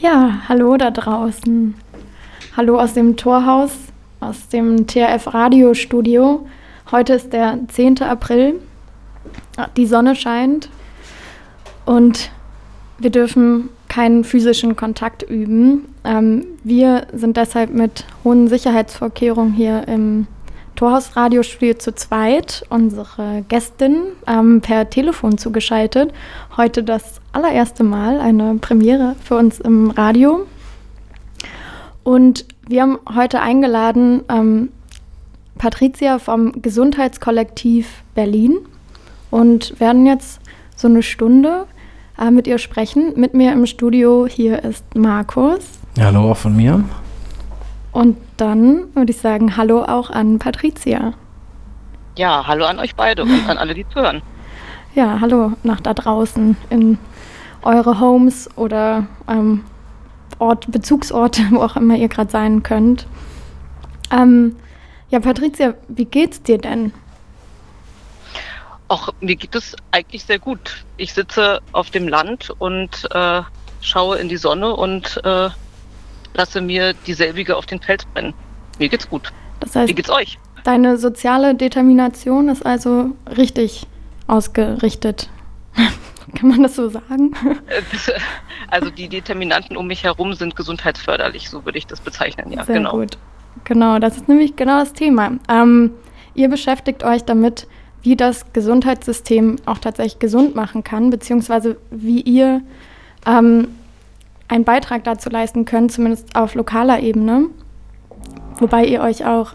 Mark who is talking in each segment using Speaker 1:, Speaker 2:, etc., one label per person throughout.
Speaker 1: Ja, hallo da draußen. Hallo aus dem Torhaus, aus dem TRF Radiostudio. Heute ist der 10. April. Die Sonne scheint und wir dürfen keinen physischen Kontakt üben. Ähm, wir sind deshalb mit hohen Sicherheitsvorkehrungen hier im Torhaus Radiostudio zu zweit. Unsere Gästin ähm, per Telefon zugeschaltet. Heute das allererste Mal eine Premiere für uns im Radio. Und wir haben heute eingeladen ähm, Patricia vom Gesundheitskollektiv Berlin und werden jetzt so eine Stunde äh, mit ihr sprechen. Mit mir im Studio hier ist Markus.
Speaker 2: Hallo auch von mir.
Speaker 1: Und dann würde ich sagen, hallo auch an Patricia.
Speaker 3: Ja, hallo an euch beide und an alle, die zuhören.
Speaker 1: Ja, hallo nach da draußen in eure Homes oder ähm, Ort, Bezugsorte, wo auch immer ihr gerade sein könnt. Ähm, ja, Patricia, wie geht's dir denn?
Speaker 3: Ach, mir geht es eigentlich sehr gut. Ich sitze auf dem Land und äh, schaue in die Sonne und äh, lasse mir dieselbige auf den Fels brennen. Mir geht's gut.
Speaker 1: Das heißt,
Speaker 3: Wie geht's euch?
Speaker 1: Deine soziale Determination ist also richtig ausgerichtet. Kann man das so sagen?
Speaker 3: Also die Determinanten um mich herum sind gesundheitsförderlich, so würde ich das bezeichnen, ja.
Speaker 1: Sehr genau. gut. Genau, das ist nämlich genau das Thema. Ähm, ihr beschäftigt euch damit, wie das Gesundheitssystem auch tatsächlich gesund machen kann, beziehungsweise wie ihr ähm, einen Beitrag dazu leisten könnt, zumindest auf lokaler Ebene, wobei ihr euch auch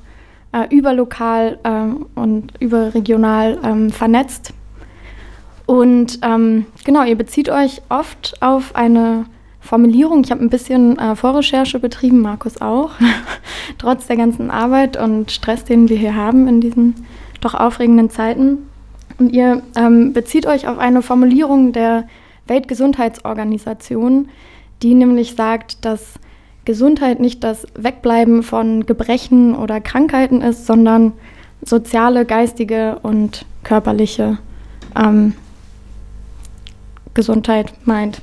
Speaker 1: äh, überlokal ähm, und überregional ähm, vernetzt. Und ähm, genau, ihr bezieht euch oft auf eine Formulierung. Ich habe ein bisschen äh, Vorrecherche betrieben, Markus auch, trotz der ganzen Arbeit und Stress, den wir hier haben in diesen doch aufregenden Zeiten. Und ihr ähm, bezieht euch auf eine Formulierung der Weltgesundheitsorganisation, die nämlich sagt, dass Gesundheit nicht das Wegbleiben von Gebrechen oder Krankheiten ist, sondern soziale, geistige und körperliche ähm, Gesundheit meint.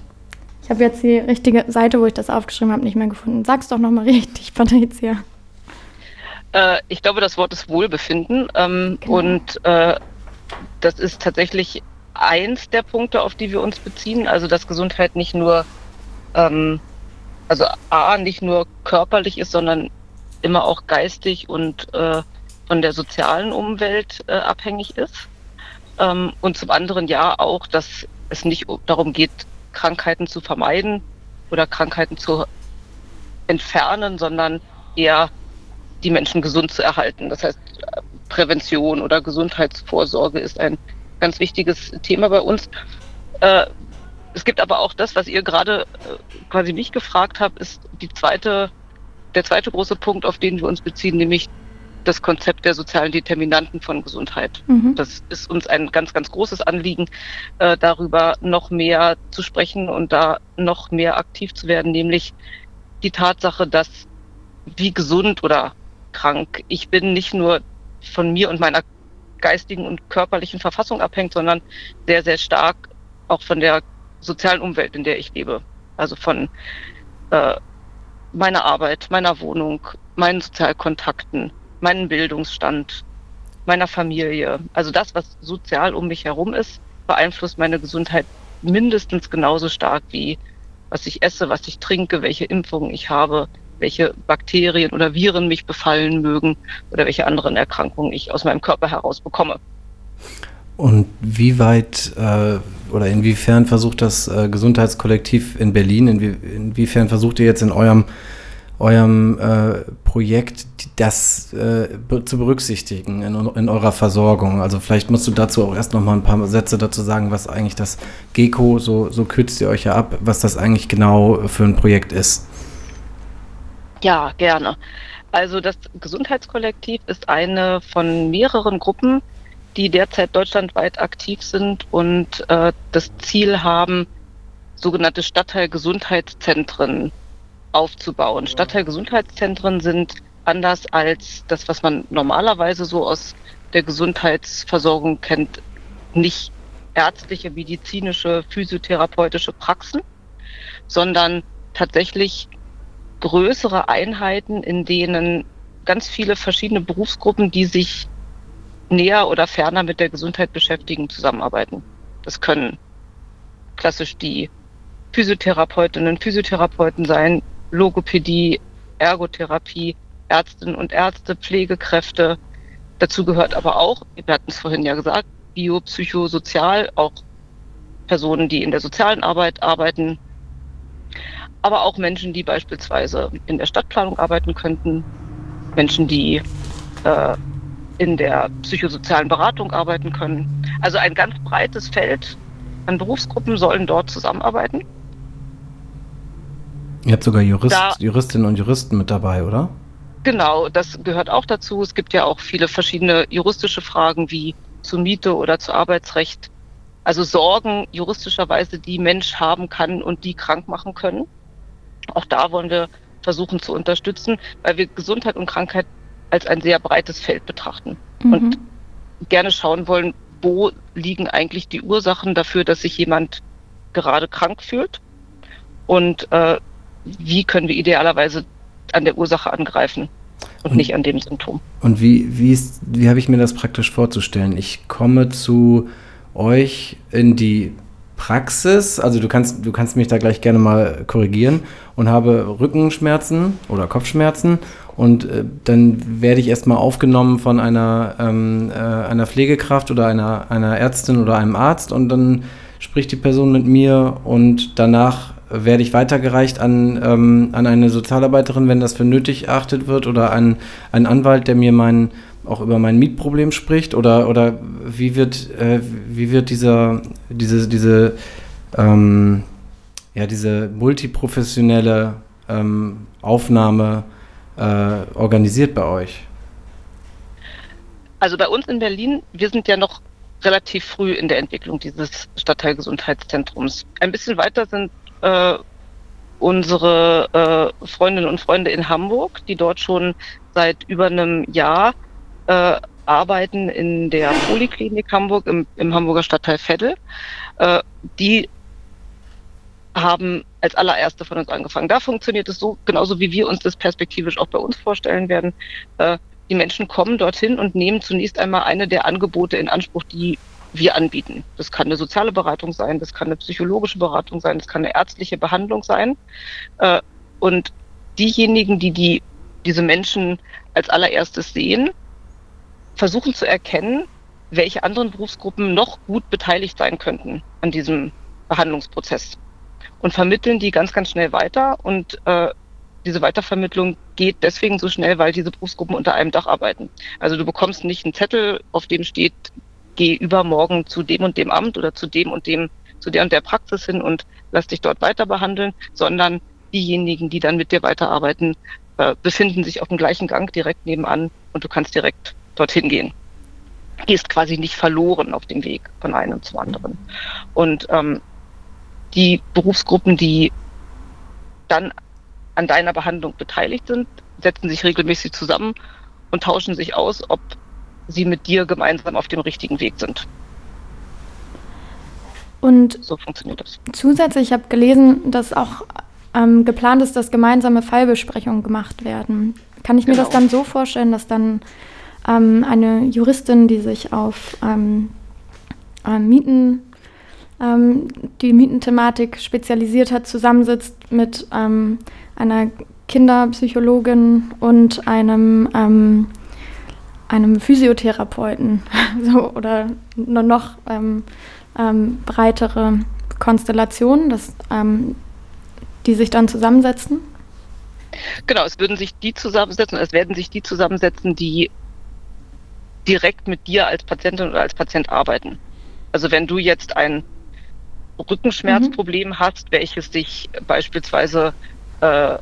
Speaker 1: Ich habe jetzt die richtige Seite, wo ich das aufgeschrieben habe, nicht mehr gefunden. Sag's doch nochmal richtig, Patricia.
Speaker 3: Äh, ich glaube, das Wort ist Wohlbefinden. Ähm, genau. Und äh, das ist tatsächlich eins der Punkte, auf die wir uns beziehen. Also, dass Gesundheit nicht nur, ähm, also A, nicht nur körperlich ist, sondern immer auch geistig und äh, von der sozialen Umwelt äh, abhängig ist. Ähm, und zum anderen ja auch, dass es nicht darum geht, Krankheiten zu vermeiden oder Krankheiten zu entfernen, sondern eher die Menschen gesund zu erhalten. Das heißt, Prävention oder Gesundheitsvorsorge ist ein ganz wichtiges Thema bei uns. Äh, es gibt aber auch das, was ihr gerade äh, quasi mich gefragt habt, ist die zweite, der zweite große Punkt, auf den wir uns beziehen, nämlich das Konzept der sozialen Determinanten von Gesundheit. Mhm. Das ist uns ein ganz, ganz großes Anliegen, äh, darüber noch mehr zu sprechen und da noch mehr aktiv zu werden, nämlich die Tatsache, dass wie gesund oder krank. Ich bin nicht nur von mir und meiner geistigen und körperlichen Verfassung abhängt, sondern sehr, sehr stark auch von der sozialen Umwelt, in der ich lebe. Also von äh, meiner Arbeit, meiner Wohnung, meinen Sozialkontakten, meinen Bildungsstand, meiner Familie. Also das, was sozial um mich herum ist, beeinflusst meine Gesundheit mindestens genauso stark wie was ich esse, was ich trinke, welche Impfungen ich habe, welche Bakterien oder Viren mich befallen mögen oder welche anderen Erkrankungen ich aus meinem Körper heraus bekomme.
Speaker 2: Und wie weit äh, oder inwiefern versucht das äh, Gesundheitskollektiv in Berlin, inwie inwiefern versucht ihr jetzt in eurem, eurem äh, Projekt das äh, zu berücksichtigen in, in, eurer Versorgung? Also vielleicht musst du dazu auch erst noch mal ein paar Sätze dazu sagen, was eigentlich das GECO, so, so kürzt ihr euch ja ab, was das eigentlich genau für ein Projekt ist.
Speaker 3: Ja, gerne. Also das Gesundheitskollektiv ist eine von mehreren Gruppen, die derzeit deutschlandweit aktiv sind und äh, das Ziel haben, sogenannte Stadtteilgesundheitszentren aufzubauen. Stadtteilgesundheitszentren sind anders als das, was man normalerweise so aus der Gesundheitsversorgung kennt, nicht ärztliche, medizinische, physiotherapeutische Praxen, sondern tatsächlich größere Einheiten, in denen ganz viele verschiedene Berufsgruppen, die sich näher oder ferner mit der Gesundheit beschäftigen, zusammenarbeiten. Das können klassisch die Physiotherapeutinnen, Physiotherapeuten sein, Logopädie, Ergotherapie, Ärztinnen und Ärzte, Pflegekräfte. Dazu gehört aber auch, wir hatten es vorhin ja gesagt, biopsychosozial, auch Personen, die in der sozialen Arbeit arbeiten, aber auch Menschen, die beispielsweise in der Stadtplanung arbeiten könnten, Menschen, die äh, in der psychosozialen Beratung arbeiten können. Also ein ganz breites Feld an Berufsgruppen sollen dort zusammenarbeiten.
Speaker 2: Ihr habt sogar Jurist, da, Juristinnen und Juristen mit dabei, oder?
Speaker 3: Genau, das gehört auch dazu. Es gibt ja auch viele verschiedene juristische Fragen wie zu Miete oder zu Arbeitsrecht. Also Sorgen juristischerweise, die Mensch haben kann und die krank machen können. Auch da wollen wir versuchen zu unterstützen, weil wir Gesundheit und Krankheit als ein sehr breites Feld betrachten mhm. und gerne schauen wollen, wo liegen eigentlich die Ursachen dafür, dass sich jemand gerade krank fühlt und äh, wie können wir idealerweise an der Ursache angreifen und, und nicht an dem Symptom.
Speaker 2: Und wie, wie, wie habe ich mir das praktisch vorzustellen? Ich komme zu euch in die Praxis, also du kannst, du kannst mich da gleich gerne mal korrigieren und habe Rückenschmerzen oder Kopfschmerzen und äh, dann werde ich erstmal aufgenommen von einer, ähm, äh, einer Pflegekraft oder einer, einer Ärztin oder einem Arzt und dann spricht die Person mit mir und danach werde ich weitergereicht an, ähm, an eine Sozialarbeiterin, wenn das für nötig erachtet wird, oder an einen Anwalt, der mir mein, auch über mein Mietproblem spricht? Oder, oder wie wird, äh, wie wird dieser, diese, diese, ähm, ja, diese multiprofessionelle ähm, Aufnahme äh, organisiert bei euch?
Speaker 3: Also bei uns in Berlin, wir sind ja noch relativ früh in der Entwicklung dieses Stadtteilgesundheitszentrums. Ein bisschen weiter sind äh, unsere äh, Freundinnen und Freunde in Hamburg, die dort schon seit über einem Jahr äh, arbeiten in der Poliklinik Hamburg im, im Hamburger Stadtteil Veddel. Äh, die haben als allererste von uns angefangen. Da funktioniert es so, genauso wie wir uns das perspektivisch auch bei uns vorstellen werden. Äh, die Menschen kommen dorthin und nehmen zunächst einmal eine der Angebote in Anspruch, die wir anbieten. Das kann eine soziale Beratung sein, das kann eine psychologische Beratung sein, das kann eine ärztliche Behandlung sein. Äh, und diejenigen, die, die diese Menschen als allererstes sehen, versuchen zu erkennen, welche anderen Berufsgruppen noch gut beteiligt sein könnten an diesem Behandlungsprozess und vermitteln die ganz, ganz schnell weiter. Und äh, diese Weitervermittlung geht deswegen so schnell, weil diese Berufsgruppen unter einem Dach arbeiten. Also du bekommst nicht einen Zettel, auf dem steht, geh übermorgen zu dem und dem Amt oder zu dem und dem, zu der und der Praxis hin und lass dich dort weiter behandeln, sondern diejenigen, die dann mit dir weiterarbeiten, äh, befinden sich auf dem gleichen Gang direkt nebenan und du kannst direkt dorthin gehen. Gehst quasi nicht verloren auf dem Weg von einem zum anderen. Und ähm, die Berufsgruppen, die dann an deiner Behandlung beteiligt sind, setzen sich regelmäßig zusammen und tauschen sich aus, ob sie mit dir gemeinsam auf dem richtigen Weg sind.
Speaker 1: Und so funktioniert das. Zusätzlich, ich habe gelesen, dass auch ähm, geplant ist, dass gemeinsame Fallbesprechungen gemacht werden. Kann ich mir genau. das dann so vorstellen, dass dann ähm, eine Juristin, die sich auf ähm, äh, Mieten, ähm, die Mietenthematik spezialisiert hat, zusammensitzt mit ähm, einer Kinderpsychologin und einem ähm, einem Physiotherapeuten so, oder nur noch ähm, ähm, breitere Konstellationen, dass, ähm, die sich dann zusammensetzen?
Speaker 3: Genau, es würden sich die zusammensetzen, es werden sich die zusammensetzen, die direkt mit dir als Patientin oder als Patient arbeiten. Also wenn du jetzt ein Rückenschmerzproblem mhm. hast, welches dich beispielsweise äh,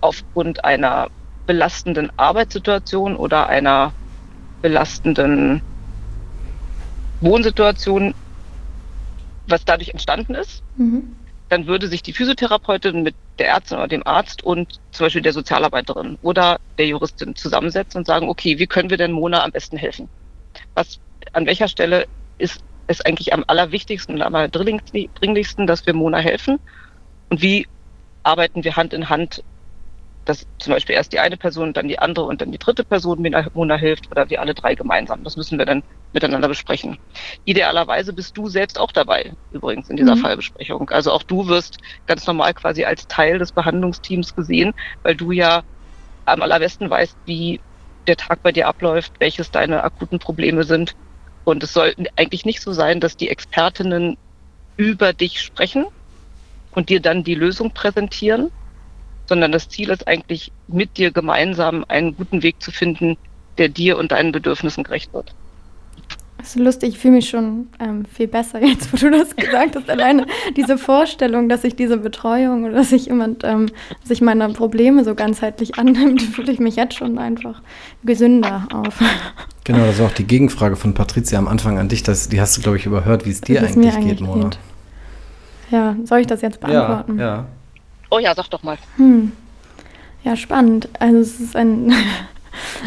Speaker 3: aufgrund einer belastenden Arbeitssituation oder einer belastenden Wohnsituation, was dadurch entstanden ist, mhm. dann würde sich die Physiotherapeutin mit der Ärztin oder dem Arzt und zum Beispiel der Sozialarbeiterin oder der Juristin zusammensetzen und sagen, okay, wie können wir denn Mona am besten helfen? Was, an welcher Stelle ist ist eigentlich am allerwichtigsten und am allerdringlichsten, dass wir Mona helfen? Und wie arbeiten wir Hand in Hand, dass zum Beispiel erst die eine Person, dann die andere und dann die dritte Person Mona hilft oder wir alle drei gemeinsam? Das müssen wir dann miteinander besprechen. Idealerweise bist du selbst auch dabei, übrigens in dieser mhm. Fallbesprechung. Also auch du wirst ganz normal quasi als Teil des Behandlungsteams gesehen, weil du ja am allerbesten weißt, wie der Tag bei dir abläuft, welches deine akuten Probleme sind. Und es soll eigentlich nicht so sein, dass die Expertinnen über dich sprechen und dir dann die Lösung präsentieren, sondern das Ziel ist eigentlich, mit dir gemeinsam einen guten Weg zu finden, der dir und deinen Bedürfnissen gerecht wird.
Speaker 1: Das ist lustig, ich fühle mich schon ähm, viel besser jetzt, wo du das gesagt hast. Alleine diese Vorstellung, dass ich diese Betreuung oder dass sich jemand ähm, sich meiner Probleme so ganzheitlich annimmt, fühle ich mich jetzt schon einfach gesünder auf.
Speaker 2: Genau, das war auch die Gegenfrage von Patricia am Anfang an dich. Das, die hast du, glaube ich, überhört, wie es dir eigentlich, eigentlich, geht, Mona. Geht.
Speaker 1: Ja, soll ich das jetzt beantworten?
Speaker 2: Ja, ja.
Speaker 3: Oh ja, sag doch mal.
Speaker 1: Hm. Ja, spannend. Also es ist ein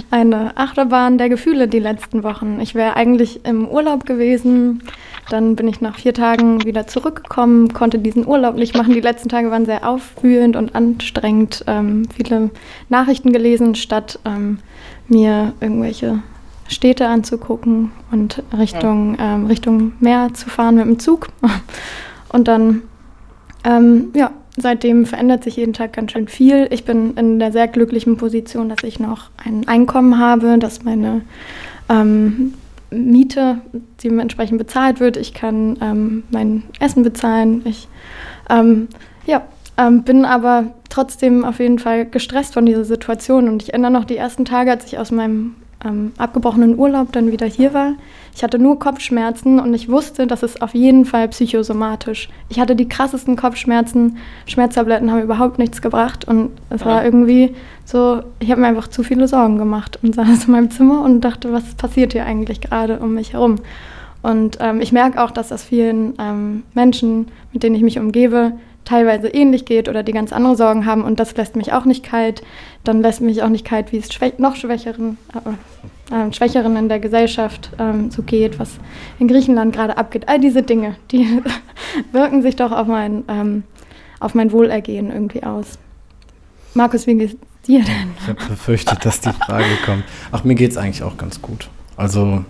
Speaker 1: eine Achterbahn der Gefühle die letzten Wochen. Ich wäre eigentlich im Urlaub gewesen. Dann bin ich nach vier Tagen wieder zurückgekommen, konnte diesen Urlaub nicht machen. Die letzten Tage waren sehr aufwühlend und anstrengend. Ähm, viele Nachrichten gelesen, statt ähm, mir irgendwelche Städte anzugucken und Richtung, ähm, Richtung Meer zu fahren mit dem Zug. Und dann, ähm, ja, seitdem verändert sich jeden Tag ganz schön viel. Ich bin in der sehr glücklichen Position, dass ich noch ein Einkommen habe, dass meine ähm, Miete dementsprechend bezahlt wird. Ich kann ähm, mein Essen bezahlen. Ich ähm, ja, ähm, bin aber trotzdem auf jeden Fall gestresst von dieser Situation. Und ich erinnere noch die ersten Tage, als ich aus meinem ähm, abgebrochenen Urlaub dann wieder hier war. Ich hatte nur Kopfschmerzen und ich wusste, das ist auf jeden Fall psychosomatisch. Ich hatte die krassesten Kopfschmerzen, Schmerztabletten haben überhaupt nichts gebracht und es war irgendwie so, ich habe mir einfach zu viele Sorgen gemacht und saß in meinem Zimmer und dachte, was passiert hier eigentlich gerade um mich herum? Und ähm, ich merke auch, dass das vielen ähm, Menschen, mit denen ich mich umgebe, teilweise ähnlich geht oder die ganz andere Sorgen haben und das lässt mich auch nicht kalt. Dann lässt mich auch nicht kalt, wie es schwä noch Schwächeren, äh, äh, Schwächeren in der Gesellschaft ähm, so geht, was in Griechenland gerade abgeht. All diese Dinge, die wirken sich doch auf mein, ähm, auf mein Wohlergehen irgendwie aus. Markus, wie geht's dir denn?
Speaker 2: Ich habe befürchtet, dass die Frage kommt. Ach, mir geht es eigentlich auch ganz gut. Also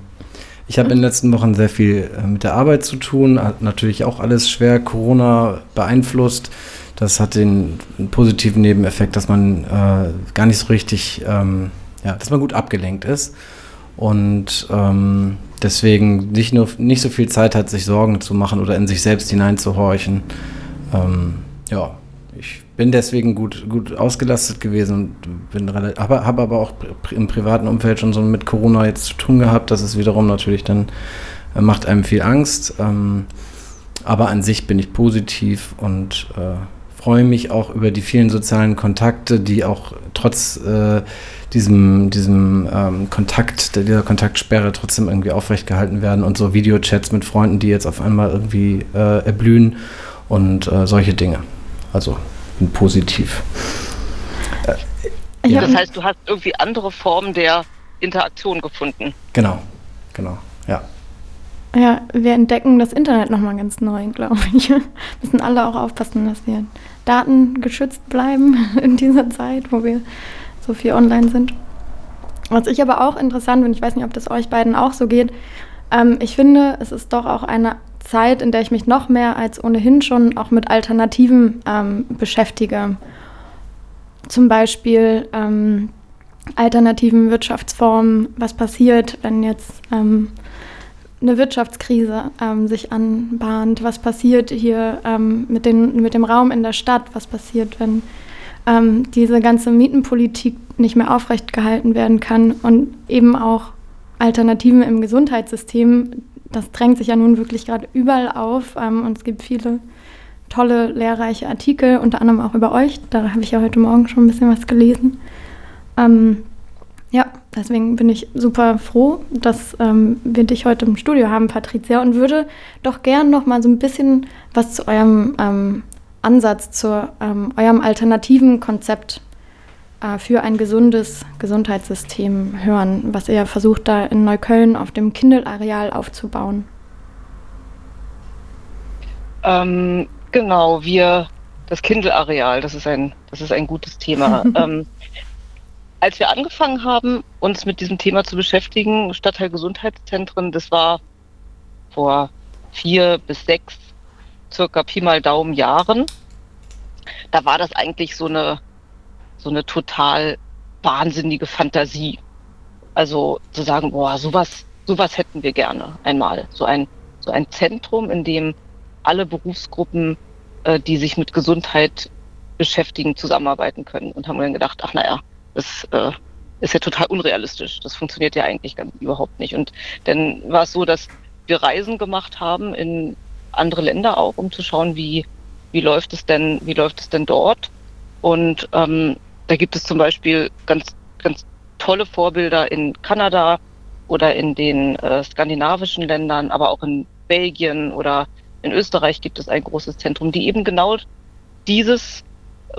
Speaker 2: ich habe in den letzten Wochen sehr viel äh, mit der Arbeit zu tun, hat natürlich auch alles schwer Corona beeinflusst. Das hat den positiven Nebeneffekt, dass man äh, gar nicht so richtig, ähm, ja, dass man gut abgelenkt ist und ähm, deswegen nicht nur nicht so viel Zeit hat, sich Sorgen zu machen oder in sich selbst hineinzuhorchen. Ähm, ja, bin deswegen gut, gut ausgelastet gewesen und bin habe, habe aber auch im privaten Umfeld schon so mit Corona jetzt zu tun gehabt. Das ist wiederum natürlich dann, äh, macht einem viel Angst. Ähm, aber an sich bin ich positiv und äh, freue mich auch über die vielen sozialen Kontakte, die auch trotz äh, diesem, diesem ähm, Kontakt, dieser Kontaktsperre trotzdem irgendwie aufrecht gehalten werden und so Videochats mit Freunden, die jetzt auf einmal irgendwie äh, erblühen und äh, solche Dinge. Also bin positiv.
Speaker 3: Äh, ja. Das heißt, du hast irgendwie andere Formen der Interaktion gefunden.
Speaker 2: Genau, genau, ja.
Speaker 1: Ja, wir entdecken das Internet nochmal ganz neu, glaube ich. Wir müssen alle auch aufpassen, dass wir datengeschützt bleiben in dieser Zeit, wo wir so viel online sind. Was ich aber auch interessant finde, ich weiß nicht, ob das euch beiden auch so geht, ähm, ich finde, es ist doch auch eine Zeit, in der ich mich noch mehr als ohnehin schon auch mit Alternativen ähm, beschäftige. Zum Beispiel ähm, alternativen Wirtschaftsformen, was passiert, wenn jetzt ähm, eine Wirtschaftskrise ähm, sich anbahnt, was passiert hier ähm, mit, den, mit dem Raum in der Stadt, was passiert, wenn ähm, diese ganze Mietenpolitik nicht mehr aufrecht gehalten werden kann? Und eben auch Alternativen im Gesundheitssystem, das drängt sich ja nun wirklich gerade überall auf ähm, und es gibt viele tolle, lehrreiche Artikel, unter anderem auch über euch. Da habe ich ja heute Morgen schon ein bisschen was gelesen. Ähm, ja, deswegen bin ich super froh, dass ähm, wir dich heute im Studio haben, Patricia, und würde doch gern noch mal so ein bisschen was zu eurem ähm, Ansatz, zu ähm, eurem alternativen Konzept für ein gesundes Gesundheitssystem hören, was ihr versucht da in Neukölln auf dem Kindle-Areal aufzubauen.
Speaker 3: Ähm, genau, wir, das Kindle-Areal, das ist ein, das ist ein gutes Thema. ähm, als wir angefangen haben, uns mit diesem Thema zu beschäftigen, Stadtteilgesundheitszentren, das war vor vier bis sechs, circa Pi mal Daumen Jahren. Da war das eigentlich so eine, so eine total wahnsinnige Fantasie. Also zu sagen, boah, sowas, sowas hätten wir gerne einmal. So ein, so ein Zentrum, in dem alle Berufsgruppen, äh, die sich mit Gesundheit beschäftigen, zusammenarbeiten können. Und haben dann gedacht, ach naja, das äh, ist ja total unrealistisch. Das funktioniert ja eigentlich ganz, überhaupt nicht. Und dann war es so, dass wir Reisen gemacht haben in andere Länder auch, um zu schauen, wie, wie läuft es denn, wie läuft es denn dort? Und ähm, da gibt es zum Beispiel ganz, ganz tolle Vorbilder in Kanada oder in den äh, skandinavischen Ländern, aber auch in Belgien oder in Österreich gibt es ein großes Zentrum, die eben genau dieses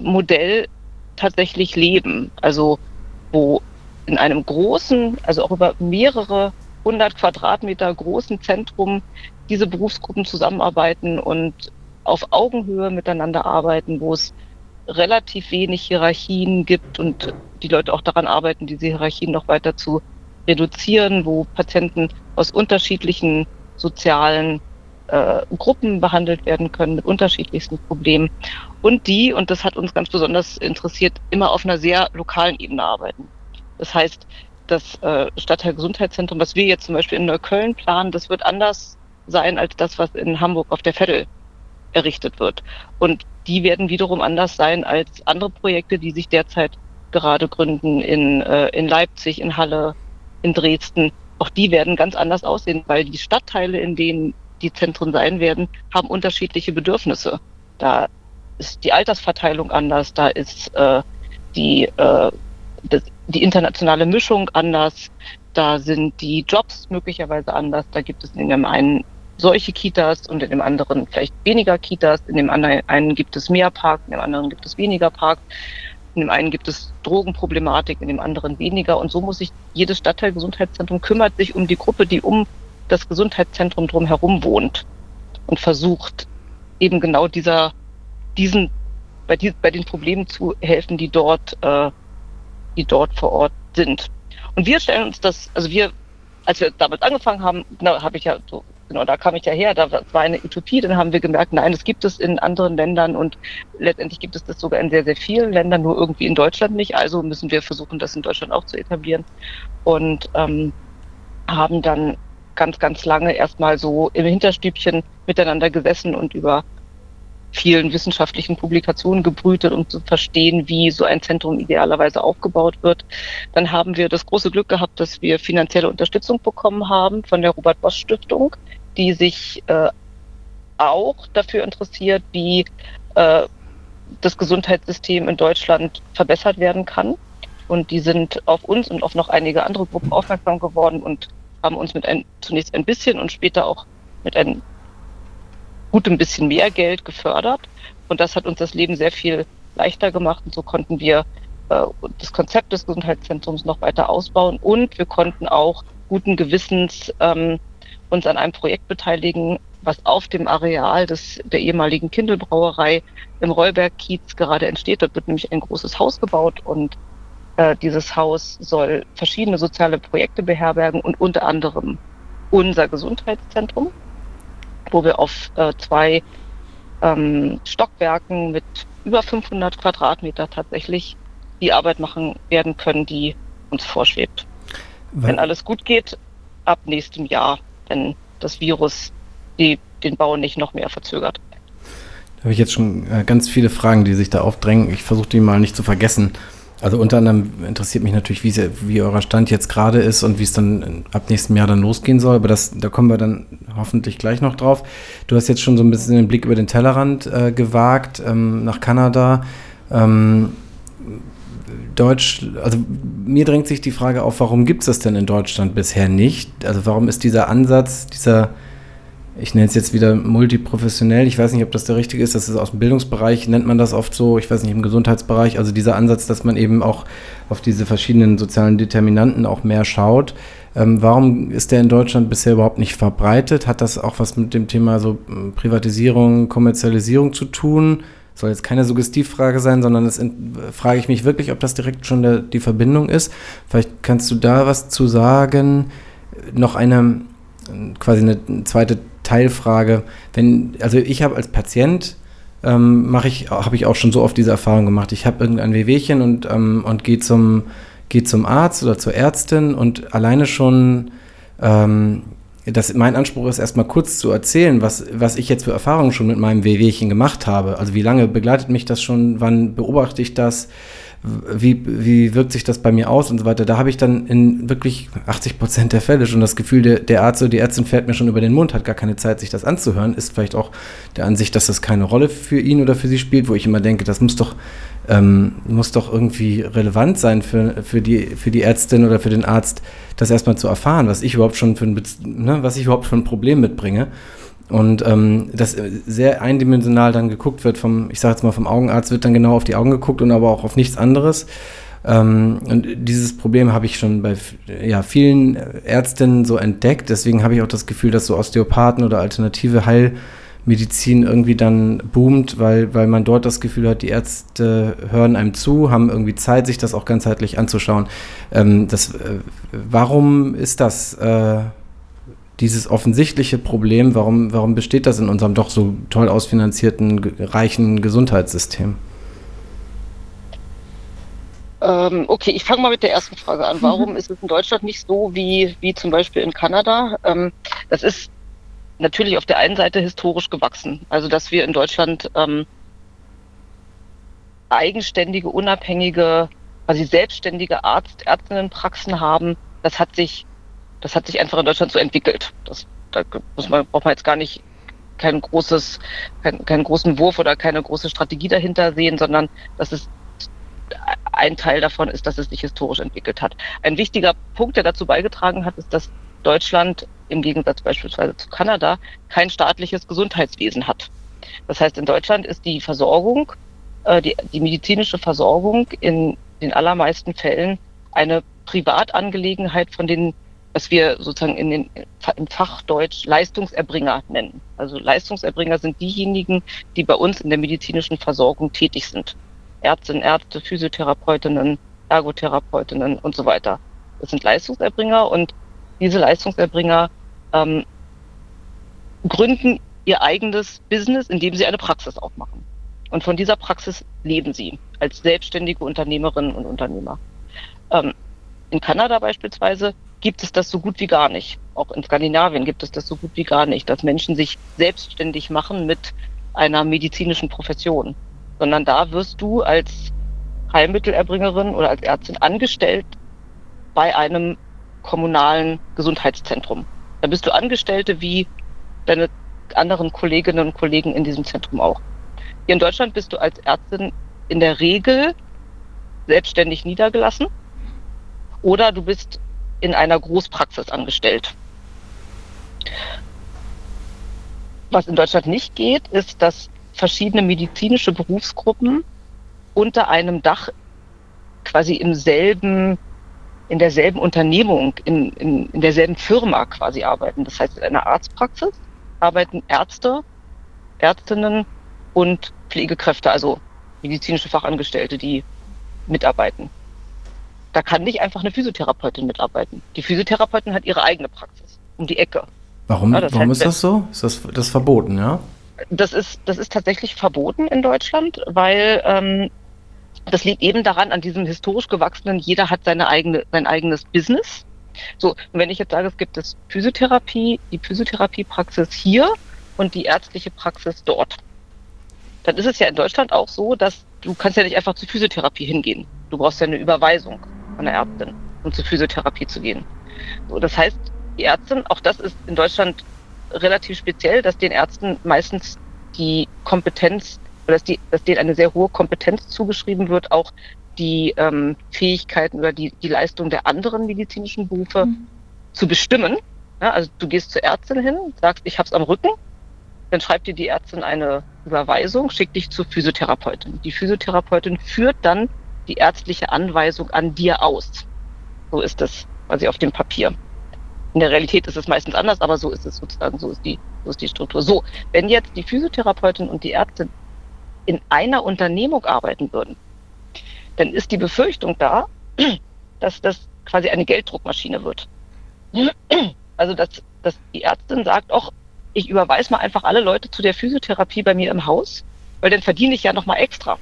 Speaker 3: Modell tatsächlich leben. Also wo in einem großen, also auch über mehrere hundert Quadratmeter großen Zentrum diese Berufsgruppen zusammenarbeiten und auf Augenhöhe miteinander arbeiten, wo es relativ wenig Hierarchien gibt und die Leute auch daran arbeiten, diese Hierarchien noch weiter zu reduzieren, wo Patienten aus unterschiedlichen sozialen äh, Gruppen behandelt werden können mit unterschiedlichsten Problemen und die, und das hat uns ganz besonders interessiert, immer auf einer sehr lokalen Ebene arbeiten. Das heißt, das äh, Stadtteilgesundheitszentrum, was wir jetzt zum Beispiel in Neukölln planen, das wird anders sein als das, was in Hamburg auf der Veddel errichtet wird. Und die werden wiederum anders sein als andere Projekte, die sich derzeit gerade gründen in, äh, in Leipzig, in Halle, in Dresden. Auch die werden ganz anders aussehen, weil die Stadtteile, in denen die Zentren sein werden, haben unterschiedliche Bedürfnisse. Da ist die Altersverteilung anders, da ist äh, die, äh, das, die internationale Mischung anders, da sind die Jobs möglicherweise anders, da gibt es in dem einen solche Kitas und in dem anderen vielleicht weniger Kitas, in dem einen gibt es mehr Park, in dem anderen gibt es weniger Park, in dem einen gibt es Drogenproblematik, in dem anderen weniger. Und so muss sich jedes Stadtteilgesundheitszentrum kümmert sich um die Gruppe, die um das Gesundheitszentrum drumherum wohnt und versucht eben genau dieser, diesen, bei, die, bei den Problemen zu helfen, die dort, äh, die dort vor Ort sind. Und wir stellen uns das, also wir, als wir damit angefangen haben, genau, habe ich ja so, genau, da kam ich ja her, da war eine Utopie, dann haben wir gemerkt, nein, das gibt es in anderen Ländern und letztendlich gibt es das sogar in sehr, sehr vielen Ländern, nur irgendwie in Deutschland nicht. Also müssen wir versuchen, das in Deutschland auch zu etablieren. Und ähm, haben dann ganz, ganz lange erstmal so im Hinterstübchen miteinander gesessen und über vielen wissenschaftlichen Publikationen gebrütet, um zu verstehen, wie so ein Zentrum idealerweise aufgebaut wird. Dann haben wir das große Glück gehabt, dass wir finanzielle Unterstützung bekommen haben von der Robert Bosch Stiftung, die sich äh, auch dafür interessiert, wie äh, das Gesundheitssystem in Deutschland verbessert werden kann. Und die sind auf uns und auf noch einige andere Gruppen aufmerksam geworden und haben uns mit ein, zunächst ein bisschen und später auch mit einem gutem bisschen mehr Geld gefördert. Und das hat uns das Leben sehr viel leichter gemacht. Und so konnten wir äh, das Konzept des Gesundheitszentrums noch weiter ausbauen. Und wir konnten auch guten Gewissens ähm, uns an einem Projekt beteiligen, was auf dem Areal des, der ehemaligen Kindelbrauerei im Rollberg-Kiez gerade entsteht. Dort wird nämlich ein großes Haus gebaut und äh, dieses Haus soll verschiedene soziale Projekte beherbergen und unter anderem unser Gesundheitszentrum, wo wir auf äh, zwei ähm, Stockwerken mit über 500 Quadratmeter tatsächlich die Arbeit machen werden können, die uns vorschwebt. Wenn alles gut geht, ab nächstem Jahr, wenn das Virus die, den Bau nicht noch mehr verzögert.
Speaker 2: Da habe ich jetzt schon äh, ganz viele Fragen, die sich da aufdrängen. Ich versuche die mal nicht zu vergessen. Also unter anderem interessiert mich natürlich, wie, wie euer Stand jetzt gerade ist und wie es dann ab nächstem Jahr dann losgehen soll. Aber das, da kommen wir dann hoffentlich gleich noch drauf. Du hast jetzt schon so ein bisschen den Blick über den Tellerrand äh, gewagt ähm, nach Kanada. Ähm, Deutsch, also mir drängt sich die Frage auf, warum gibt es das denn in Deutschland bisher nicht? Also warum ist dieser Ansatz, dieser ich nenne es jetzt wieder multiprofessionell. Ich weiß nicht, ob das der richtige ist. Das ist aus dem Bildungsbereich, nennt man das oft so. Ich weiß nicht, im Gesundheitsbereich. Also dieser Ansatz, dass man eben auch auf diese verschiedenen sozialen Determinanten auch mehr schaut. Ähm, warum ist der in Deutschland bisher überhaupt nicht verbreitet? Hat das auch was mit dem Thema so hm, Privatisierung, Kommerzialisierung zu tun? Soll jetzt keine Suggestivfrage sein, sondern es frage ich mich wirklich, ob das direkt schon der, die Verbindung ist. Vielleicht kannst du da was zu sagen. Noch eine quasi eine zweite Teilfrage. Wenn, also ich habe als Patient ähm, mache ich, habe ich auch schon so oft diese Erfahrung gemacht. Ich habe irgendein Wehwehchen und, ähm, und gehe zum, geh zum Arzt oder zur Ärztin und alleine schon, ähm, das, mein Anspruch ist, erstmal kurz zu erzählen, was, was ich jetzt für Erfahrungen schon mit meinem Wehwehchen gemacht habe. Also wie lange begleitet mich das schon, wann beobachte ich das, wie, wie wirkt sich das bei mir aus und so weiter. Da habe ich dann in wirklich 80 Prozent der Fälle schon das Gefühl, der, der Arzt oder die Ärztin fährt mir schon über den Mund, hat gar keine Zeit, sich das anzuhören, ist vielleicht auch der Ansicht, dass das keine Rolle für ihn oder für sie spielt, wo ich immer denke, das muss doch, ähm, muss doch irgendwie relevant sein für, für, die, für die Ärztin oder für den Arzt, das erstmal zu erfahren, was ich überhaupt schon für ein, ne, was ich überhaupt für ein Problem mitbringe. Und ähm, das sehr eindimensional dann geguckt wird vom, ich sage jetzt mal vom Augenarzt, wird dann genau auf die Augen geguckt und aber auch auf nichts anderes. Ähm, und dieses Problem habe ich schon bei ja, vielen Ärztinnen so entdeckt. Deswegen habe ich auch das Gefühl, dass so Osteopathen oder alternative Heilmedizin irgendwie dann boomt, weil, weil man dort das Gefühl hat, die Ärzte hören einem zu, haben irgendwie Zeit, sich das auch ganzheitlich anzuschauen. Ähm, das, äh, warum ist das? Äh, dieses offensichtliche Problem, warum, warum besteht das in unserem doch so toll ausfinanzierten, reichen Gesundheitssystem?
Speaker 3: Ähm, okay, ich fange mal mit der ersten Frage an. Warum mhm. ist es in Deutschland nicht so wie, wie zum Beispiel in Kanada? Ähm, das ist natürlich auf der einen Seite historisch gewachsen. Also, dass wir in Deutschland ähm, eigenständige, unabhängige, quasi selbstständige Arzt, Ärztinnenpraxen haben, das hat sich das hat sich einfach in Deutschland so entwickelt. Das, da muss man, braucht man jetzt gar nicht kein großes, kein, keinen großen Wurf oder keine große Strategie dahinter sehen, sondern das ist ein Teil davon ist, dass es sich historisch entwickelt hat. Ein wichtiger Punkt, der dazu beigetragen hat, ist, dass Deutschland im Gegensatz beispielsweise zu Kanada kein staatliches Gesundheitswesen hat. Das heißt, in Deutschland ist die Versorgung, äh, die, die medizinische Versorgung in den allermeisten Fällen eine Privatangelegenheit von den was wir sozusagen in den, im Fachdeutsch Leistungserbringer nennen. Also Leistungserbringer sind diejenigen, die bei uns in der medizinischen Versorgung tätig sind. Ärztinnen, Ärzte, Physiotherapeutinnen, Ergotherapeutinnen und so weiter. Das sind Leistungserbringer und diese Leistungserbringer ähm, gründen ihr eigenes Business, indem sie eine Praxis aufmachen. Und von dieser Praxis leben sie als selbstständige Unternehmerinnen und Unternehmer. Ähm, in Kanada beispielsweise gibt es das so gut wie gar nicht. Auch in Skandinavien gibt es das so gut wie gar nicht, dass Menschen sich selbstständig machen mit einer medizinischen Profession, sondern da wirst du als Heilmittelerbringerin oder als Ärztin angestellt bei einem kommunalen Gesundheitszentrum. Da bist du Angestellte wie deine anderen Kolleginnen und Kollegen in diesem Zentrum auch. Hier in Deutschland bist du als Ärztin in der Regel selbstständig niedergelassen oder du bist in einer Großpraxis angestellt. Was in Deutschland nicht geht, ist, dass verschiedene medizinische Berufsgruppen unter einem Dach quasi im selben, in derselben Unternehmung, in, in, in derselben Firma quasi arbeiten. Das heißt, in einer Arztpraxis arbeiten Ärzte, Ärztinnen und Pflegekräfte, also medizinische Fachangestellte, die mitarbeiten. Da kann nicht einfach eine Physiotherapeutin mitarbeiten. Die Physiotherapeutin hat ihre eigene Praxis um die Ecke.
Speaker 2: Warum, ja, warum ist das so? Ist das, das verboten, ja?
Speaker 3: Das ist, das ist tatsächlich verboten in Deutschland, weil ähm, das liegt eben daran, an diesem historisch gewachsenen, jeder hat seine eigene, sein eigenes Business. So, und wenn ich jetzt sage, es gibt das Physiotherapie, die Physiotherapiepraxis hier und die ärztliche Praxis dort, dann ist es ja in Deutschland auch so, dass du kannst ja nicht einfach zur Physiotherapie hingehen. Du brauchst ja eine Überweisung von der Ärztin, um zur Physiotherapie zu gehen. So, das heißt, die Ärztin, auch das ist in Deutschland relativ speziell, dass den Ärzten meistens die Kompetenz oder dass, die, dass denen eine sehr hohe Kompetenz zugeschrieben wird, auch die ähm, Fähigkeiten oder die, die Leistung der anderen medizinischen Berufe mhm. zu bestimmen. Ja, also du gehst zur Ärztin hin, sagst, ich hab's am Rücken, dann schreibt dir die Ärztin eine Überweisung, schickt dich zur Physiotherapeutin. Die Physiotherapeutin führt dann die ärztliche Anweisung an dir aus. So ist es quasi auf dem Papier. In der Realität ist es meistens anders, aber so ist es sozusagen, so ist die, so ist die Struktur. So, wenn jetzt die Physiotherapeutin und die Ärztin in einer Unternehmung arbeiten würden, dann ist die Befürchtung da, dass das quasi eine Gelddruckmaschine wird. Also dass, dass die Ärztin sagt, ach, ich überweise mal einfach alle Leute zu der Physiotherapie bei mir im Haus, weil dann verdiene ich ja nochmal extra.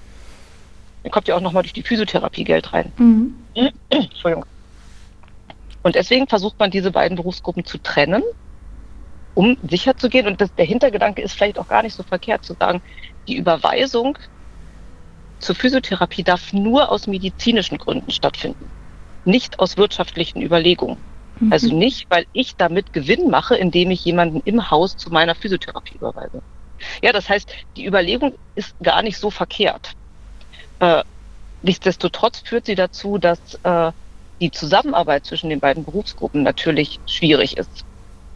Speaker 3: Dann kommt ja auch nochmal durch die Physiotherapie Geld rein. Mhm. Entschuldigung. Und deswegen versucht man diese beiden Berufsgruppen zu trennen, um sicher zu gehen. Und das, der Hintergedanke ist vielleicht auch gar nicht so verkehrt zu sagen, die Überweisung zur Physiotherapie darf nur aus medizinischen Gründen stattfinden, nicht aus wirtschaftlichen Überlegungen. Mhm. Also nicht, weil ich damit Gewinn mache, indem ich jemanden im Haus zu meiner Physiotherapie überweise. Ja, das heißt, die Überlegung ist gar nicht so verkehrt. Äh, nichtsdestotrotz führt sie dazu, dass äh, die Zusammenarbeit zwischen den beiden Berufsgruppen natürlich schwierig ist.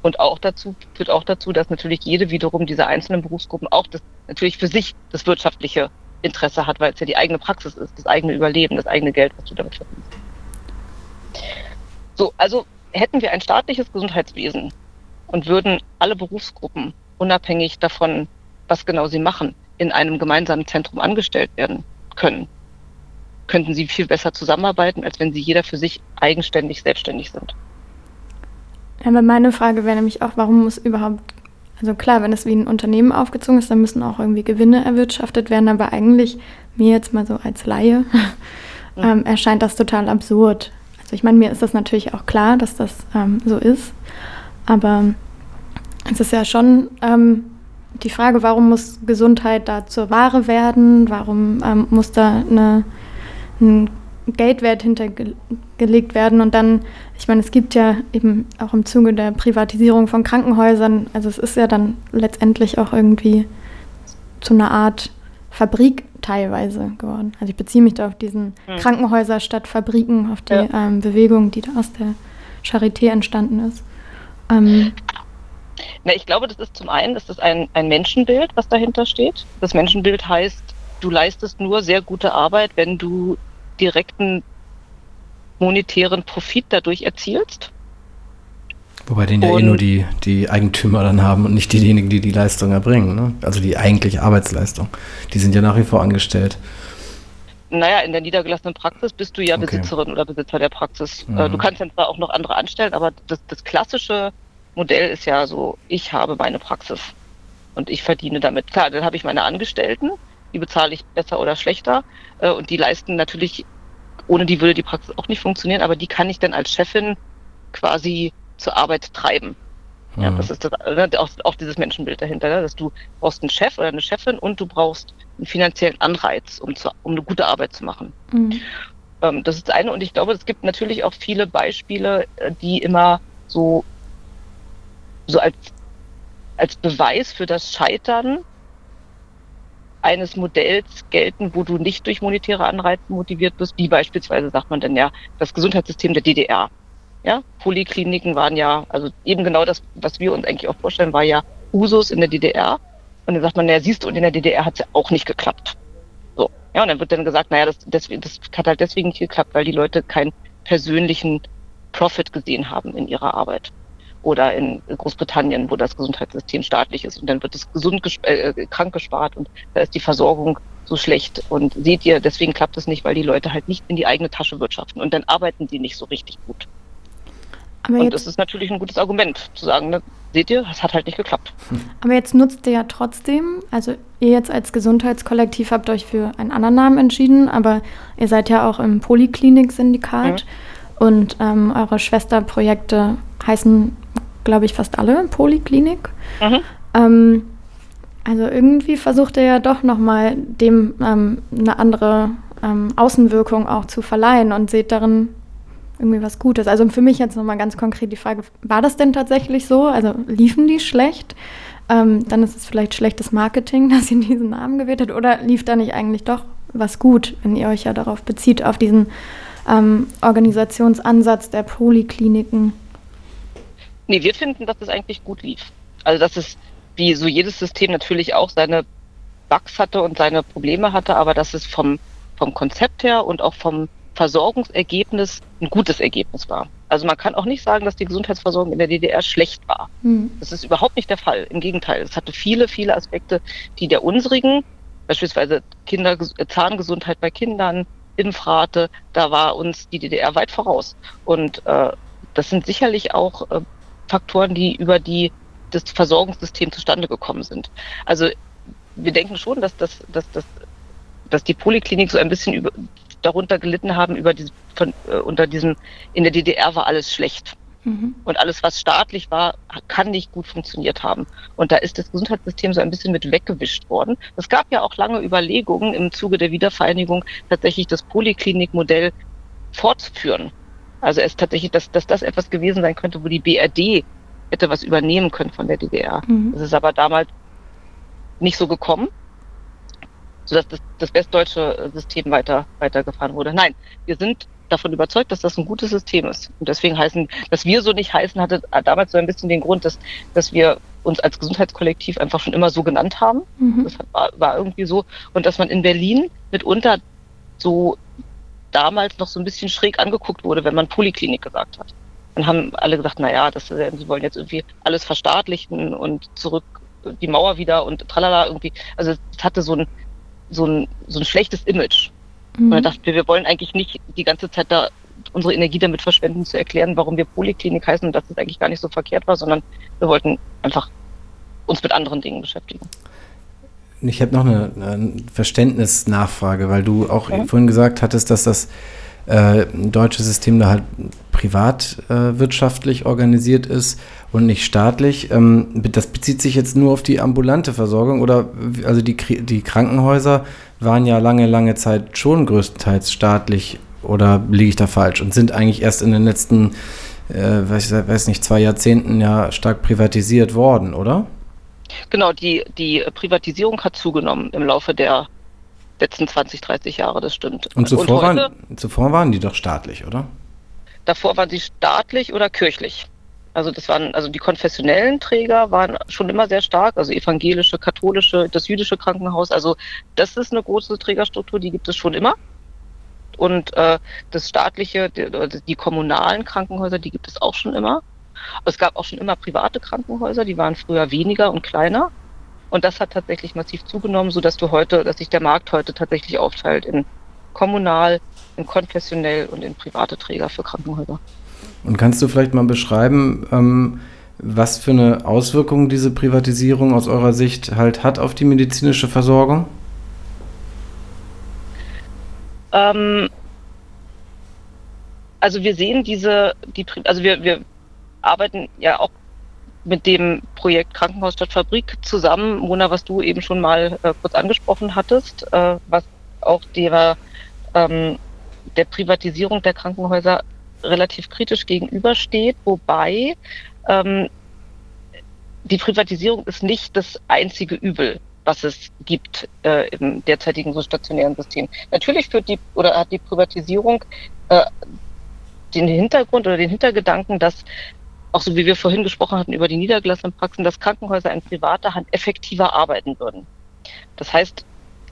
Speaker 3: Und auch dazu führt auch dazu, dass natürlich jede wiederum dieser einzelnen Berufsgruppen auch das natürlich für sich das wirtschaftliche Interesse hat, weil es ja die eigene Praxis ist, das eigene Überleben, das eigene Geld, was du damit verdienst. So, also hätten wir ein staatliches Gesundheitswesen und würden alle Berufsgruppen unabhängig davon, was genau sie machen, in einem gemeinsamen Zentrum angestellt werden können, könnten sie viel besser zusammenarbeiten, als wenn sie jeder für sich eigenständig, selbstständig sind.
Speaker 1: Ja, aber meine Frage wäre nämlich auch, warum muss überhaupt, also klar, wenn es wie ein Unternehmen aufgezogen ist, dann müssen auch irgendwie Gewinne erwirtschaftet werden, aber eigentlich mir jetzt mal so als Laie ähm, erscheint das total absurd. Also ich meine, mir ist das natürlich auch klar, dass das ähm, so ist, aber es ist ja schon ähm, die Frage, warum muss Gesundheit da zur Ware werden? Warum ähm, muss da eine ein Geldwert hintergelegt werden. Und dann, ich meine, es gibt ja eben auch im Zuge der Privatisierung von Krankenhäusern, also es ist ja dann letztendlich auch irgendwie zu einer Art Fabrik teilweise geworden. Also ich beziehe mich da auf diesen mhm. Krankenhäuser statt Fabriken, auf die ja. ähm, Bewegung, die da aus der Charité entstanden ist. Ähm,
Speaker 3: Na, ich glaube, das ist zum einen, ist das ein, ein Menschenbild, was dahinter steht. Das Menschenbild heißt, du leistest nur sehr gute Arbeit, wenn du direkten monetären Profit dadurch erzielst.
Speaker 2: Wobei den ja und, eh nur die, die Eigentümer dann haben und nicht diejenigen, die die Leistung erbringen. Ne? Also die eigentliche Arbeitsleistung. Die sind ja nach wie vor angestellt.
Speaker 3: Naja, in der niedergelassenen Praxis bist du ja okay. Besitzerin oder Besitzer der Praxis. Mhm. Du kannst ja zwar auch noch andere anstellen, aber das, das klassische Modell ist ja so, ich habe meine Praxis und ich verdiene damit. Klar, dann habe ich meine Angestellten, die bezahle ich besser oder schlechter äh, und die leisten natürlich, ohne die würde die Praxis auch nicht funktionieren, aber die kann ich dann als Chefin quasi zur Arbeit treiben. Ja, mhm. das ist das, ne, auch, auch, dieses Menschenbild dahinter, ne, dass du brauchst einen Chef oder eine Chefin und du brauchst einen finanziellen Anreiz, um, zu, um eine gute Arbeit zu machen. Mhm. Ähm, das ist das eine und ich glaube, es gibt natürlich auch viele Beispiele, äh, die immer so, so als, als Beweis für das Scheitern eines Modells gelten, wo du nicht durch monetäre Anreize motiviert bist, wie beispielsweise sagt man denn ja das Gesundheitssystem der DDR. Ja, Polikliniken waren ja, also eben genau das, was wir uns eigentlich auch vorstellen, war ja Usus in der DDR. Und dann sagt man, naja, siehst du, und in der DDR hat es ja auch nicht geklappt. So. Ja, und dann wird dann gesagt, naja, das, das, das hat halt deswegen nicht geklappt, weil die Leute keinen persönlichen Profit gesehen haben in ihrer Arbeit oder in Großbritannien, wo das Gesundheitssystem staatlich ist und dann wird es gesund äh, krank gespart und da ist die Versorgung so schlecht. Und seht ihr, deswegen klappt es nicht, weil die Leute halt nicht in die eigene Tasche wirtschaften und dann arbeiten sie nicht so richtig gut. Aber und das ist natürlich ein gutes Argument, zu sagen, ne, seht ihr, es hat halt nicht geklappt.
Speaker 1: Aber jetzt nutzt ihr ja trotzdem, also ihr jetzt als Gesundheitskollektiv habt euch für einen anderen Namen entschieden, aber ihr seid ja auch im Poliklinik-Syndikat mhm. und ähm, eure Schwesterprojekte heißen glaube ich, fast alle Poliklinik. Mhm. Ähm, also irgendwie versucht er ja doch nochmal dem ähm, eine andere ähm, Außenwirkung auch zu verleihen und seht darin irgendwie was Gutes. Also für mich jetzt nochmal ganz konkret die Frage, war das denn tatsächlich so? Also liefen die schlecht? Ähm, dann ist es vielleicht schlechtes Marketing, dass ihr diesen Namen gewählt habt. Oder lief da nicht eigentlich doch was gut, wenn ihr euch ja darauf bezieht, auf diesen ähm, Organisationsansatz der Polikliniken?
Speaker 3: Nee, wir finden, dass es eigentlich gut lief. Also dass es wie so jedes System natürlich auch seine Bugs hatte und seine Probleme hatte, aber dass es vom, vom Konzept her und auch vom, Versorgungsergebnis ein gutes Ergebnis war. Also man kann auch nicht sagen, dass die Gesundheitsversorgung in der DDR schlecht war. Mhm. Das ist überhaupt nicht der Fall. Im Gegenteil, es hatte viele, viele Aspekte, die der unsrigen, beispielsweise Kinder, Zahngesundheit bei Kindern, Impfrate, da war uns die DDR weit voraus. Und äh, das sind sicherlich auch äh, Faktoren, die über die das Versorgungssystem zustande gekommen sind. Also wir denken schon, dass das, dass das, dass die Poliklinik so ein bisschen über, darunter gelitten haben über diese, von, äh, unter diesem in der DDR war alles schlecht. Mhm. Und alles, was staatlich war, kann nicht gut funktioniert haben. Und da ist das Gesundheitssystem so ein bisschen mit weggewischt worden. Es gab ja auch lange Überlegungen im Zuge der Wiedervereinigung tatsächlich das Poliklinikmodell fortzuführen. Also es tatsächlich, dass, dass das etwas gewesen sein könnte, wo die BRD hätte was übernehmen können von der DDR. Mhm. Das ist aber damals nicht so gekommen, sodass das, das westdeutsche System weiter, weitergefahren wurde. Nein, wir sind davon überzeugt, dass das ein gutes System ist. Und deswegen heißen, dass wir so nicht heißen, hatte damals so ein bisschen den Grund, dass, dass wir uns als Gesundheitskollektiv einfach schon immer so genannt haben. Mhm. Das war, war irgendwie so. Und dass man in Berlin mitunter so damals noch so ein bisschen schräg angeguckt wurde, wenn man Poliklinik gesagt hat. Dann haben alle gesagt, na ja, das, sie wollen jetzt irgendwie alles verstaatlichen und zurück die Mauer wieder und tralala irgendwie. Also es hatte so ein, so ein, so ein schlechtes Image. Mhm. Und dann dachten wir, wir wollen eigentlich nicht die ganze Zeit da unsere Energie damit verschwenden, zu erklären, warum wir Poliklinik heißen und dass es eigentlich gar nicht so verkehrt war, sondern wir wollten einfach uns mit anderen Dingen beschäftigen.
Speaker 2: Ich habe noch eine, eine Verständnisnachfrage, weil du auch ja. vorhin gesagt hattest, dass das äh, deutsche System da halt privatwirtschaftlich äh, organisiert ist und nicht staatlich. Ähm, das bezieht sich jetzt nur auf die ambulante Versorgung oder also die, die Krankenhäuser waren ja lange, lange Zeit schon größtenteils staatlich oder liege ich da falsch und sind eigentlich erst in den letzten, äh, weiß, weiß nicht, zwei Jahrzehnten ja stark privatisiert worden, oder?
Speaker 3: Genau, die, die Privatisierung hat zugenommen im Laufe der letzten 20, 30 Jahre, das stimmt.
Speaker 2: Und zuvor, Und heute, waren, zuvor waren die doch staatlich, oder?
Speaker 3: Davor waren sie staatlich oder kirchlich. Also das waren, also die konfessionellen Träger waren schon immer sehr stark, also evangelische, katholische, das jüdische Krankenhaus. Also das ist eine große Trägerstruktur, die gibt es schon immer. Und äh, das staatliche, die, die kommunalen Krankenhäuser, die gibt es auch schon immer. Es gab auch schon immer private Krankenhäuser, die waren früher weniger und kleiner. Und das hat tatsächlich massiv zugenommen, so dass du heute, dass sich der Markt heute tatsächlich aufteilt in kommunal, in konfessionell und in private Träger für Krankenhäuser.
Speaker 2: Und kannst du vielleicht mal beschreiben, ähm, was für eine Auswirkung diese Privatisierung aus eurer Sicht halt hat auf die medizinische Versorgung?
Speaker 3: Ähm, also wir sehen diese, die, also wir, wir arbeiten ja auch mit dem Projekt Krankenhaus statt Fabrik zusammen, Mona, was du eben schon mal äh, kurz angesprochen hattest, äh, was auch der, ähm, der Privatisierung der Krankenhäuser relativ kritisch gegenübersteht, wobei ähm, die Privatisierung ist nicht das einzige Übel, was es gibt äh, im derzeitigen so stationären System. Natürlich führt die oder hat die Privatisierung äh, den Hintergrund oder den Hintergedanken, dass auch so wie wir vorhin gesprochen hatten über die niedergelassenen Praxen, dass Krankenhäuser in privater Hand effektiver arbeiten würden. Das heißt,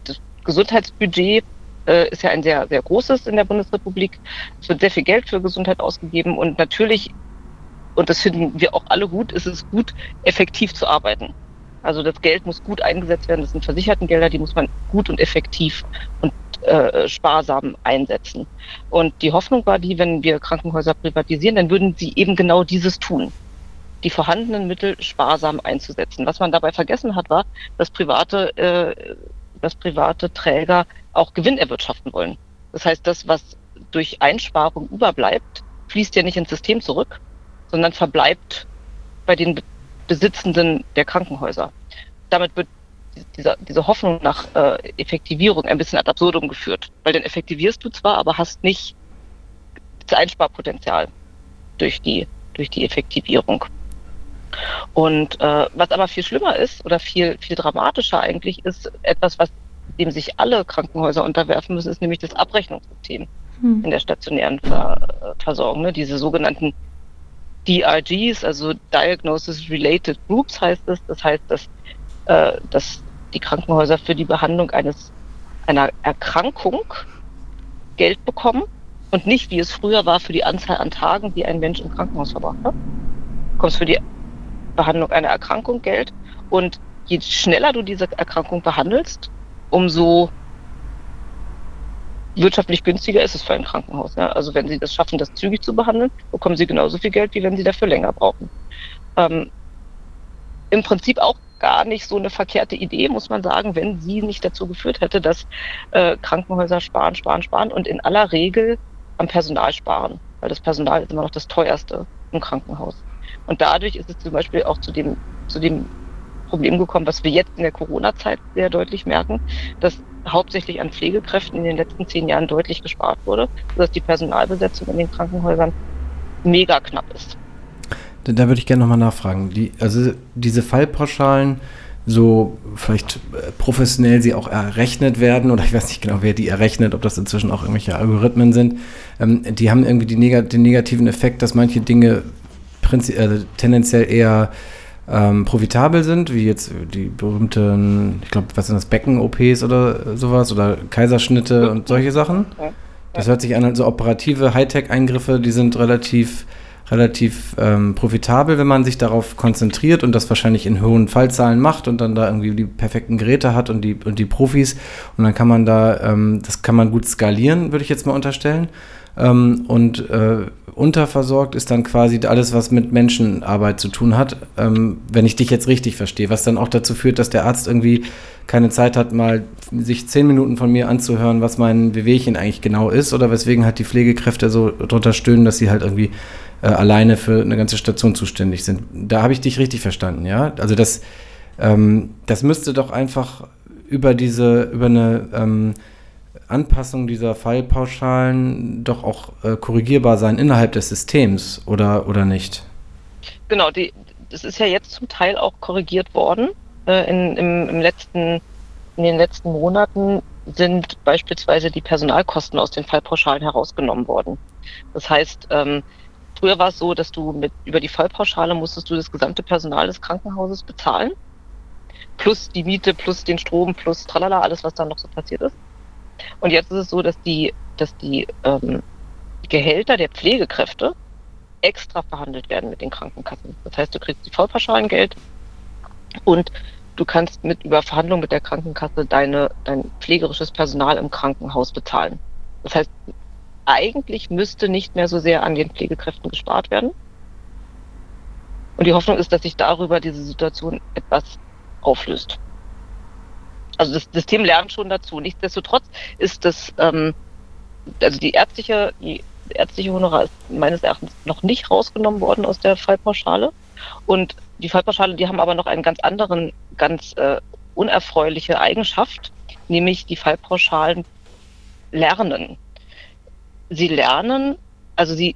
Speaker 3: das Gesundheitsbudget äh, ist ja ein sehr, sehr großes in der Bundesrepublik. Es wird sehr viel Geld für Gesundheit ausgegeben und natürlich, und das finden wir auch alle gut, ist es gut, effektiv zu arbeiten. Also das Geld muss gut eingesetzt werden. Das sind versicherten Gelder, die muss man gut und effektiv und äh, sparsam einsetzen. Und die Hoffnung war die, wenn wir Krankenhäuser privatisieren, dann würden sie eben genau dieses tun die vorhandenen Mittel sparsam einzusetzen. Was man dabei vergessen hat, war, dass private, äh, dass private Träger auch Gewinn erwirtschaften wollen. Das heißt, das, was durch Einsparung überbleibt, fließt ja nicht ins System zurück, sondern verbleibt bei den Besitzenden der Krankenhäuser. Damit wird dieser, diese Hoffnung nach äh, Effektivierung ein bisschen ad absurdum geführt. Weil dann effektivierst du zwar, aber hast nicht das Einsparpotenzial durch die, durch die Effektivierung. Und äh, was aber viel schlimmer ist oder viel, viel dramatischer eigentlich ist, etwas, was dem sich alle Krankenhäuser unterwerfen müssen, ist nämlich das Abrechnungssystem hm. in der stationären Ver Versorgung. Ne? Diese sogenannten DRGs, also Diagnosis Related Groups heißt es. Das heißt, dass äh, dass die Krankenhäuser für die Behandlung eines einer Erkrankung Geld bekommen Und nicht, wie es früher war, für die Anzahl an Tagen, die ein Mensch im Krankenhaus verbracht hat. Du bekommst für die Behandlung einer Erkrankung Geld. Und je schneller du diese Erkrankung behandelst, umso wirtschaftlich günstiger ist es für ein Krankenhaus. Ja? Also wenn sie das schaffen, das zügig zu behandeln, bekommen sie genauso viel Geld, wie wenn sie dafür länger brauchen. Ähm, Im Prinzip auch gar nicht so eine verkehrte Idee, muss man sagen, wenn sie nicht dazu geführt hätte, dass äh, Krankenhäuser sparen, sparen, sparen und in aller Regel am Personal sparen, weil das Personal ist immer noch das teuerste im Krankenhaus. Und dadurch ist es zum Beispiel auch zu dem, zu dem Problem gekommen, was wir jetzt in der Corona-Zeit sehr deutlich merken, dass hauptsächlich an Pflegekräften in den letzten zehn Jahren deutlich gespart wurde, sodass die Personalbesetzung in den Krankenhäusern mega knapp ist.
Speaker 2: Da, würde ich gerne nochmal nachfragen. Die, also diese Fallpauschalen, so vielleicht äh, professionell sie auch errechnet werden, oder ich weiß nicht genau, wer die errechnet, ob das inzwischen auch irgendwelche Algorithmen sind, ähm, die haben irgendwie die neg den negativen Effekt, dass manche Dinge äh, tendenziell eher ähm, profitabel sind, wie jetzt die berühmten, ich glaube, was sind das, Becken-OPs oder sowas oder Kaiserschnitte und solche Sachen. Das hört sich an, also operative Hightech-Eingriffe, die sind relativ, relativ ähm, profitabel, wenn man sich darauf konzentriert und das wahrscheinlich in hohen Fallzahlen macht und dann da irgendwie die perfekten Geräte hat und die, und die Profis. Und dann kann man da, ähm, das kann man gut skalieren, würde ich jetzt mal unterstellen. Ähm, und äh, unterversorgt ist dann quasi alles, was mit Menschenarbeit zu tun hat, ähm, wenn ich dich jetzt richtig verstehe, was dann auch dazu führt, dass der Arzt irgendwie keine Zeit hat, mal sich zehn Minuten von mir anzuhören, was mein Wehwehchen eigentlich genau ist oder weswegen halt die Pflegekräfte so drunter stöhnen, dass sie halt irgendwie äh, alleine für eine ganze Station zuständig sind. Da habe ich dich richtig verstanden, ja? Also das, ähm, das müsste doch einfach über diese, über eine ähm, Anpassung dieser Fallpauschalen doch auch äh, korrigierbar sein innerhalb des Systems oder, oder nicht?
Speaker 3: Genau, die, das ist ja jetzt zum Teil auch korrigiert worden. Äh, in, im, im letzten, in den letzten Monaten sind beispielsweise die Personalkosten aus den Fallpauschalen herausgenommen worden. Das heißt, ähm, früher war es so, dass du mit über die Fallpauschale musstest du das gesamte Personal des Krankenhauses bezahlen. Plus die Miete, plus den Strom, plus tralala, alles, was da noch so passiert ist. Und jetzt ist es so, dass die, dass die ähm, Gehälter der Pflegekräfte extra verhandelt werden mit den Krankenkassen. Das heißt, du kriegst die Vollpauschalengeld und du kannst mit über Verhandlungen mit der Krankenkasse deine, dein pflegerisches Personal im Krankenhaus bezahlen. Das heißt, eigentlich müsste nicht mehr so sehr an den Pflegekräften gespart werden. Und die Hoffnung ist, dass sich darüber diese Situation etwas auflöst also das System lernt schon dazu. Nichtsdestotrotz ist das, ähm, also die ärztliche, die ärztliche Honorar ist meines Erachtens noch nicht rausgenommen worden aus der Fallpauschale. Und die Fallpauschale, die haben aber noch einen ganz anderen, ganz äh, unerfreuliche Eigenschaft, nämlich die Fallpauschalen lernen. Sie lernen, also sie,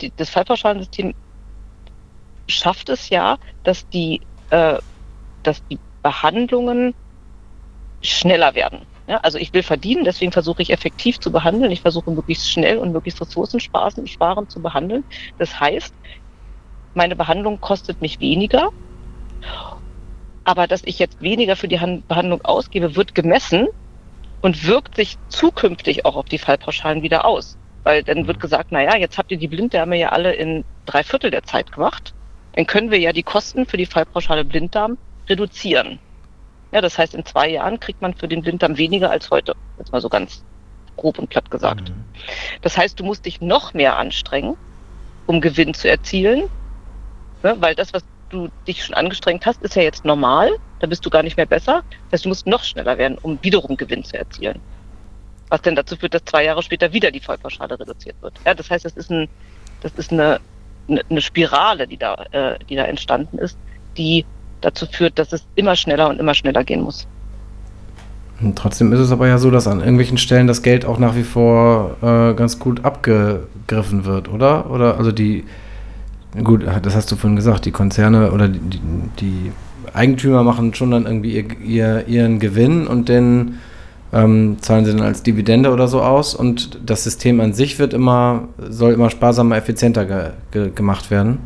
Speaker 3: die, das Fallpauschalensystem schafft es ja, dass die, äh, dass die Behandlungen schneller werden. Ja, also ich will verdienen, deswegen versuche ich effektiv zu behandeln. Ich versuche möglichst schnell und möglichst ressourcensparend zu behandeln. Das heißt, meine Behandlung kostet mich weniger, aber dass ich jetzt weniger für die Behandlung ausgebe, wird gemessen und wirkt sich zukünftig auch auf die Fallpauschalen wieder aus. Weil dann wird gesagt, naja, jetzt habt ihr die Blinddarme ja alle in drei Viertel der Zeit gemacht. Dann können wir ja die Kosten für die Fallpauschale Blinddarm reduzieren. Ja, das heißt, in zwei Jahren kriegt man für den Blinddarm weniger als heute. Jetzt mal so ganz grob und platt gesagt. Mhm. Das heißt, du musst dich noch mehr anstrengen, um Gewinn zu erzielen, ne, weil das, was du dich schon angestrengt hast, ist ja jetzt normal. Da bist du gar nicht mehr besser. Das heißt, du musst noch schneller werden, um wiederum Gewinn zu erzielen. Was denn dazu führt, dass zwei Jahre später wieder die Vollpauschale reduziert wird. Ja, das heißt, das ist, ein, das ist eine, eine Spirale, die da, äh, die da entstanden ist, die dazu führt, dass es immer schneller und immer schneller gehen muss.
Speaker 2: Und trotzdem ist es aber ja so, dass an irgendwelchen Stellen das Geld auch nach wie vor äh, ganz gut abgegriffen wird, oder? Oder also die, gut, das hast du vorhin gesagt, die Konzerne oder die, die Eigentümer machen schon dann irgendwie ihr, ihr, ihren Gewinn und den ähm, zahlen sie dann als Dividende oder so aus und das System an sich wird immer, soll immer sparsamer, effizienter ge, ge, gemacht werden.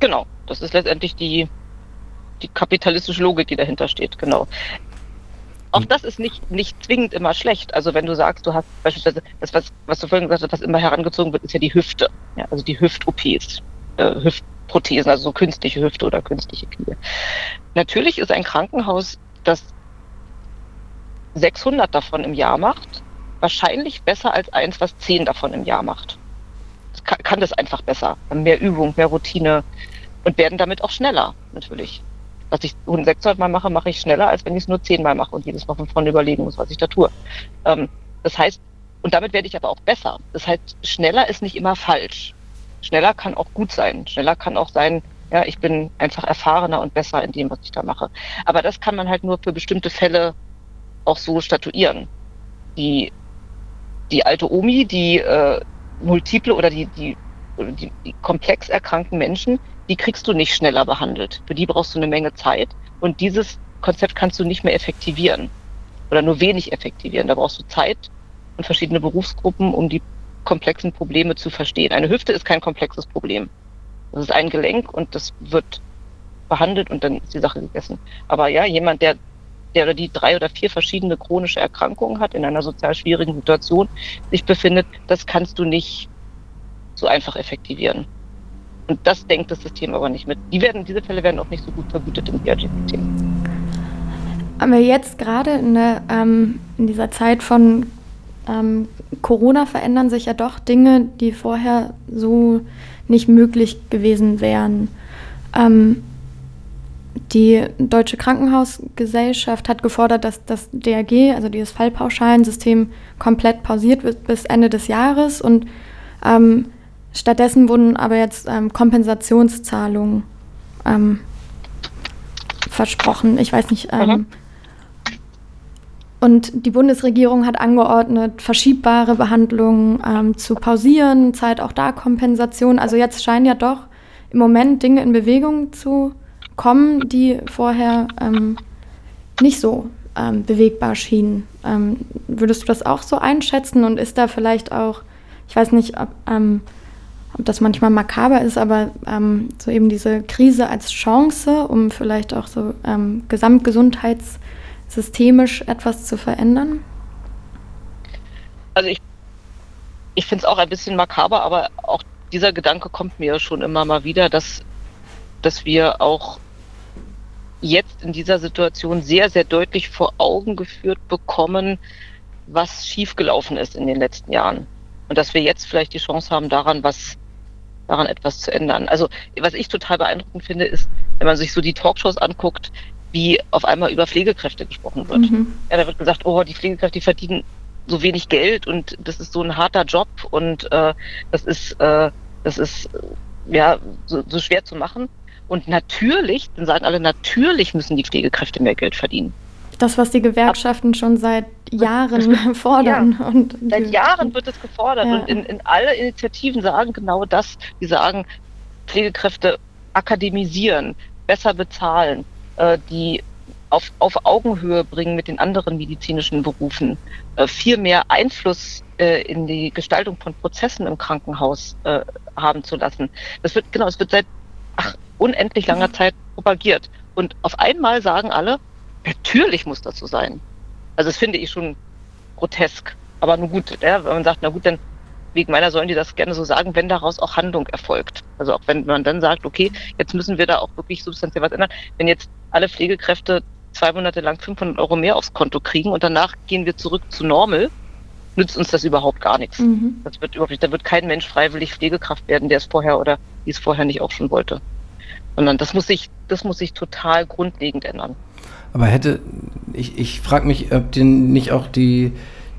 Speaker 3: Genau, das ist letztendlich die, die kapitalistische Logik, die dahinter steht, genau. auch das ist nicht, nicht zwingend immer schlecht. Also wenn du sagst, du hast beispielsweise, das, was, was du vorhin gesagt hast, was immer herangezogen wird, ist ja die Hüfte. Ja, also die Hüft-OPs, äh, Hüftprothesen, also so künstliche Hüfte oder künstliche Knie. Natürlich ist ein Krankenhaus, das 600 davon im Jahr macht, wahrscheinlich besser als eins, was 10 davon im Jahr macht. Das kann, kann das einfach besser. Mehr Übung, mehr Routine und werden damit auch schneller, natürlich was ich 600 Mal mache, mache ich schneller, als wenn ich es nur 10 Mal mache und jedes Mal von vorne überlegen muss, was ich da tue. Ähm, das heißt, und damit werde ich aber auch besser. Das heißt, schneller ist nicht immer falsch. Schneller kann auch gut sein. Schneller kann auch sein, ja, ich bin einfach erfahrener und besser in dem, was ich da mache. Aber das kann man halt nur für bestimmte Fälle auch so statuieren. Die, die alte Omi, die äh, multiple oder die, die, die, die komplex erkrankten Menschen, die kriegst du nicht schneller behandelt. Für die brauchst du eine Menge Zeit und dieses Konzept kannst du nicht mehr effektivieren oder nur wenig effektivieren. Da brauchst du Zeit und verschiedene Berufsgruppen, um die komplexen Probleme zu verstehen. Eine Hüfte ist kein komplexes Problem. Das ist ein Gelenk und das wird behandelt und dann ist die Sache gegessen. Aber ja, jemand, der, der oder die drei oder vier verschiedene chronische Erkrankungen hat, in einer sozial schwierigen Situation sich befindet, das kannst du nicht so einfach effektivieren. Und das denkt das System aber nicht mit. Die werden, diese Fälle werden auch nicht so gut vergütet im DRG-System.
Speaker 1: Aber jetzt gerade in, ähm, in dieser Zeit von ähm, Corona verändern sich ja doch Dinge, die vorher so nicht möglich gewesen wären. Ähm, die Deutsche Krankenhausgesellschaft hat gefordert, dass das DRG, also dieses Fallpauschalensystem, komplett pausiert wird bis Ende des Jahres und ähm, Stattdessen wurden aber jetzt ähm, Kompensationszahlungen ähm, versprochen. Ich weiß nicht. Ähm, mhm. Und die Bundesregierung hat angeordnet, verschiebbare Behandlungen ähm, zu pausieren, zahlt auch da Kompensation. Also jetzt scheinen ja doch im Moment Dinge in Bewegung zu kommen, die vorher ähm, nicht so ähm, bewegbar schienen. würdest du das auch so einschätzen und ist da vielleicht auch, ich weiß nicht, ob ob das manchmal makaber ist, aber ähm, so eben diese Krise als Chance, um vielleicht auch so ähm, gesamtgesundheitssystemisch etwas zu verändern?
Speaker 3: Also ich, ich finde es auch ein bisschen makaber, aber auch dieser Gedanke kommt mir schon immer mal wieder, dass, dass wir auch jetzt in dieser Situation sehr, sehr deutlich vor Augen geführt bekommen, was schiefgelaufen ist in den letzten Jahren. Und dass wir jetzt vielleicht die Chance haben, daran was daran etwas zu ändern. Also was ich total beeindruckend finde, ist, wenn man sich so die Talkshows anguckt, wie auf einmal über Pflegekräfte gesprochen wird. Mhm. Ja, da wird gesagt, oh, die Pflegekräfte, die verdienen so wenig Geld und das ist so ein harter Job und äh, das ist, äh, das ist äh, ja so, so schwer zu machen. Und natürlich, dann sagen alle, natürlich müssen die Pflegekräfte mehr Geld verdienen.
Speaker 1: Das, was die Gewerkschaften schon seit Jahren fordern.
Speaker 3: Ja, und seit Jahren wird es gefordert. Ja. Und in, in alle Initiativen sagen genau das. Die sagen, Pflegekräfte akademisieren, besser bezahlen, äh, die auf, auf Augenhöhe bringen mit den anderen medizinischen Berufen, äh, viel mehr Einfluss äh, in die Gestaltung von Prozessen im Krankenhaus äh, haben zu lassen. Das wird, genau, es wird seit ach, unendlich langer Zeit propagiert. Und auf einmal sagen alle, Natürlich muss das so sein. Also das finde ich schon grotesk. Aber nun gut, ja, wenn man sagt, na gut, dann wegen meiner sollen die das gerne so sagen, wenn daraus auch Handlung erfolgt. Also auch wenn man dann sagt, okay, jetzt müssen wir da auch wirklich substanziell was ändern. Wenn jetzt alle Pflegekräfte zwei Monate lang 500 Euro mehr aufs Konto kriegen und danach gehen wir zurück zu Normal, nützt uns das überhaupt gar nichts. Mhm. Das wird überhaupt nicht, da wird kein Mensch freiwillig Pflegekraft werden, der es vorher oder die es vorher nicht auch schon wollte. Sondern das muss sich, das muss sich total grundlegend ändern.
Speaker 2: Aber hätte, ich, ich frage mich, ob denn nicht auch die,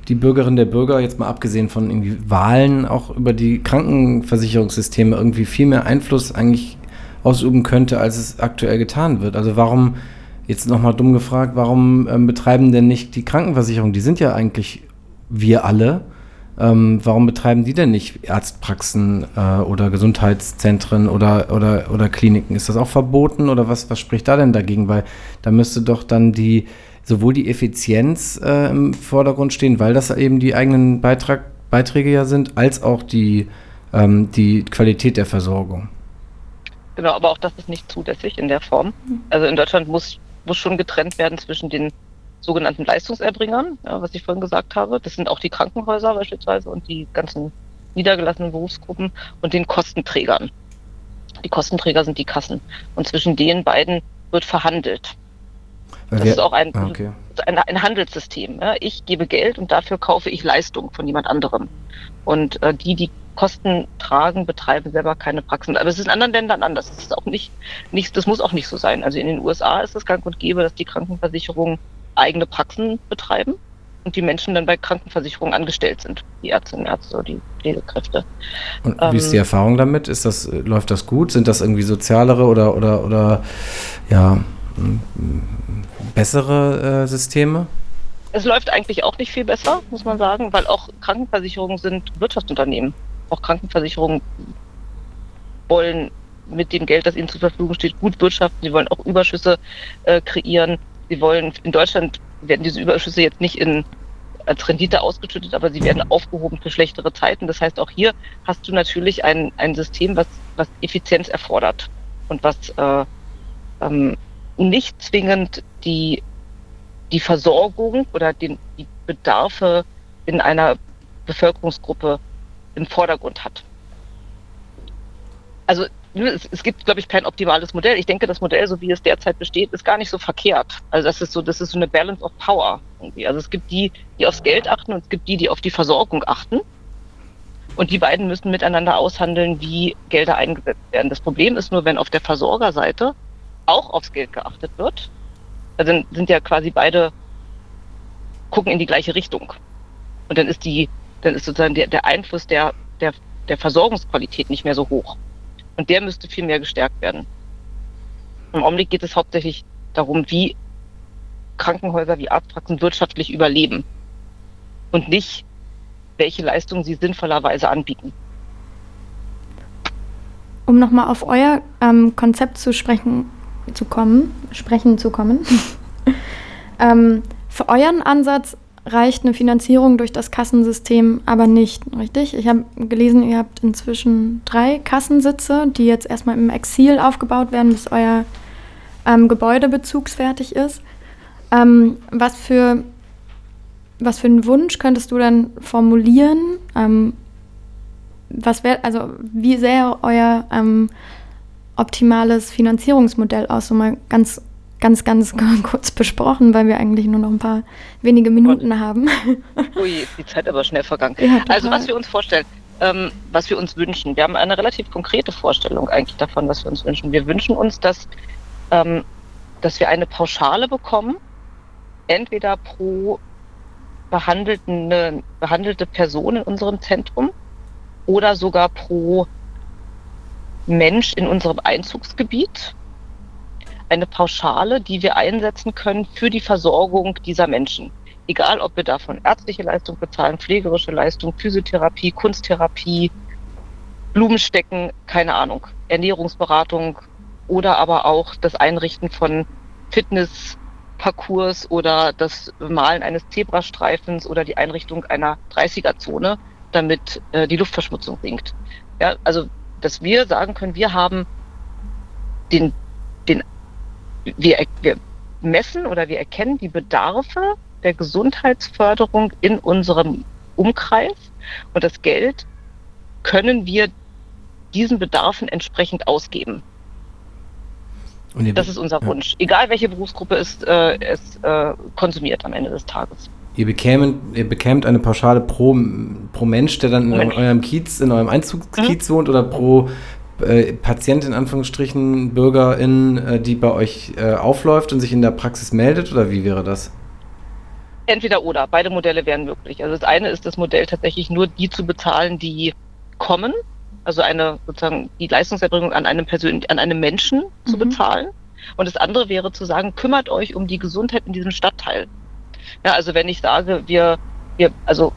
Speaker 2: die Bürgerinnen der Bürger, jetzt mal abgesehen von irgendwie Wahlen, auch über die Krankenversicherungssysteme irgendwie viel mehr Einfluss eigentlich ausüben könnte, als es aktuell getan wird. Also warum, jetzt nochmal dumm gefragt, warum ähm, betreiben denn nicht die Krankenversicherung, die sind ja eigentlich wir alle, ähm, warum betreiben die denn nicht Arztpraxen äh, oder Gesundheitszentren oder, oder, oder Kliniken? Ist das auch verboten oder was, was spricht da denn dagegen? Weil da müsste doch dann die sowohl die Effizienz äh, im Vordergrund stehen, weil das eben die eigenen Beitrag, Beiträge ja sind, als auch die, ähm, die Qualität der Versorgung.
Speaker 3: Genau, aber auch das ist nicht zulässig in der Form. Also in Deutschland muss, muss schon getrennt werden zwischen den sogenannten Leistungserbringern, ja, was ich vorhin gesagt habe. Das sind auch die Krankenhäuser beispielsweise und die ganzen niedergelassenen Berufsgruppen und den Kostenträgern. Die Kostenträger sind die Kassen. Und zwischen den beiden wird verhandelt. Das ist auch ein, ah, okay. ein, ein, Handelssystem. Ja. Ich gebe Geld und dafür kaufe ich Leistung von jemand anderem. Und äh, die, die Kosten tragen, betreiben selber keine Praxen. Aber es ist in anderen Ländern anders. Das ist auch nicht, nicht, das muss auch nicht so sein. Also in den USA ist es gang und gäbe, dass die Krankenversicherungen eigene Praxen betreiben und die Menschen dann bei Krankenversicherungen angestellt sind, die Ärztinnen, Ärzte oder die Pflegekräfte.
Speaker 2: Und wie ist die ähm, Erfahrung damit? Ist das, läuft das gut? Sind das irgendwie sozialere oder, oder, oder ja, bessere äh, Systeme?
Speaker 3: Es läuft eigentlich auch nicht viel besser, muss man sagen, weil auch Krankenversicherungen sind Wirtschaftsunternehmen. Auch Krankenversicherungen wollen mit dem Geld, das ihnen zur Verfügung steht, gut wirtschaften. Sie wollen auch Überschüsse äh, kreieren. Sie wollen, in Deutschland werden diese Überschüsse jetzt nicht in als Rendite ausgeschüttet, aber sie werden aufgehoben für schlechtere Zeiten. Das heißt, auch hier hast du natürlich ein, ein System, was, was Effizienz erfordert und was äh, ähm, nicht zwingend die, die Versorgung oder den, die Bedarfe in einer Bevölkerungsgruppe im Vordergrund hat. Also es, es gibt, glaube ich, kein optimales Modell. Ich denke, das Modell, so wie es derzeit besteht, ist gar nicht so verkehrt. Also das ist so, das ist so eine Balance of Power irgendwie. Also es gibt die, die aufs Geld achten und es gibt die, die auf die Versorgung achten. Und die beiden müssen miteinander aushandeln, wie Gelder eingesetzt werden. Das Problem ist nur, wenn auf der Versorgerseite auch aufs Geld geachtet wird, dann sind ja quasi beide gucken in die gleiche Richtung. Und dann ist die, dann ist sozusagen der, der Einfluss der, der, der Versorgungsqualität nicht mehr so hoch. Und der müsste viel mehr gestärkt werden. Im Augenblick geht es hauptsächlich darum, wie Krankenhäuser, wie Arztpraxen wirtschaftlich überleben und nicht, welche Leistungen sie sinnvollerweise anbieten.
Speaker 1: Um nochmal auf euer ähm, Konzept zu sprechen zu kommen, sprechen zu kommen. ähm, für euren Ansatz reicht eine Finanzierung durch das Kassensystem aber nicht, richtig? Ich habe gelesen, ihr habt inzwischen drei Kassensitze, die jetzt erstmal im Exil aufgebaut werden, bis euer ähm, Gebäude bezugsfertig ist. Ähm, was, für, was für einen Wunsch könntest du dann formulieren? Ähm, was wär, also wie sähe euer ähm, optimales Finanzierungsmodell aus? So mal ganz ganz, ganz kurz besprochen, weil wir eigentlich nur noch ein paar wenige Minuten Und, haben.
Speaker 3: Ui, ist die Zeit aber schnell vergangen. Ja, also was wir uns vorstellen, ähm, was wir uns wünschen. Wir haben eine relativ konkrete Vorstellung eigentlich davon, was wir uns wünschen. Wir wünschen uns, dass, ähm, dass wir eine Pauschale bekommen, entweder pro behandelte, behandelte Person in unserem Zentrum oder sogar pro Mensch in unserem Einzugsgebiet eine Pauschale, die wir einsetzen können für die Versorgung dieser Menschen. Egal, ob wir davon ärztliche Leistung bezahlen, pflegerische Leistung, Physiotherapie, Kunsttherapie, Blumenstecken, keine Ahnung, Ernährungsberatung oder aber auch das Einrichten von Fitnessparcours oder das Malen eines Zebrastreifens oder die Einrichtung einer 30er-Zone, damit äh, die Luftverschmutzung sinkt. Ja, also, dass wir sagen können, wir haben den, den wir, wir messen oder wir erkennen die Bedarfe der Gesundheitsförderung in unserem Umkreis und das Geld können wir diesen Bedarfen entsprechend ausgeben. das ist unser Wunsch. Ja. Egal welche Berufsgruppe es, äh, es äh, konsumiert am Ende des Tages.
Speaker 2: Ihr bekämt, ihr bekämt eine Pauschale pro, pro Mensch, der dann in eurem Kiez, in eurem Einzugskiez mhm. wohnt oder pro äh, Patient in Anführungsstrichen, Bürgerin, äh, die bei euch äh, aufläuft und sich in der Praxis meldet oder wie wäre das?
Speaker 3: Entweder oder, beide Modelle wären möglich. Also das eine ist das Modell tatsächlich nur die zu bezahlen, die kommen, also eine sozusagen die Leistungserbringung an einem Persön an einem Menschen mhm. zu bezahlen. Und das andere wäre zu sagen, kümmert euch um die Gesundheit in diesem Stadtteil. Ja, also wenn ich sage, wir, wir, also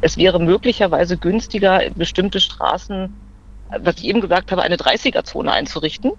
Speaker 3: es wäre möglicherweise günstiger, bestimmte Straßen was ich eben gesagt habe, eine 30er-Zone einzurichten,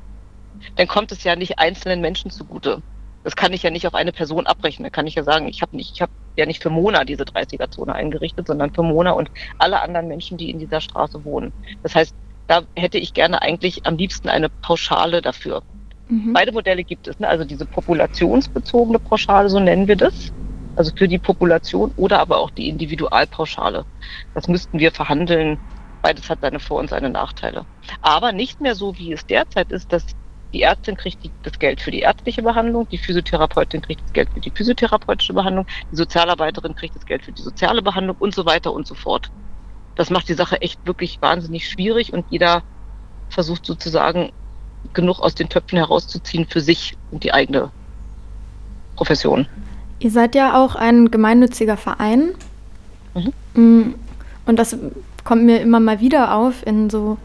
Speaker 3: dann kommt es ja nicht einzelnen Menschen zugute. Das kann ich ja nicht auf eine Person abrechnen. Da kann ich ja sagen, ich habe nicht, ich habe ja nicht für Mona diese 30er-Zone eingerichtet, sondern für Mona und alle anderen Menschen, die in dieser Straße wohnen. Das heißt, da hätte ich gerne eigentlich am liebsten eine Pauschale dafür. Mhm. Beide Modelle gibt es. Ne? Also diese populationsbezogene Pauschale, so nennen wir das. Also für die Population oder aber auch die Individualpauschale. Das müssten wir verhandeln. Beides hat seine Vor- und seine Nachteile. Aber nicht mehr so, wie es derzeit ist, dass die Ärztin kriegt das Geld für die ärztliche Behandlung, die Physiotherapeutin kriegt das Geld für die physiotherapeutische Behandlung, die Sozialarbeiterin kriegt das Geld für die soziale Behandlung und so weiter und so fort. Das macht die Sache echt wirklich wahnsinnig schwierig und jeder versucht sozusagen genug aus den Töpfen herauszuziehen für sich und die eigene Profession.
Speaker 1: Ihr seid ja auch ein gemeinnütziger Verein. Mhm. Mm, und das kommt mir immer mal wieder auf in so,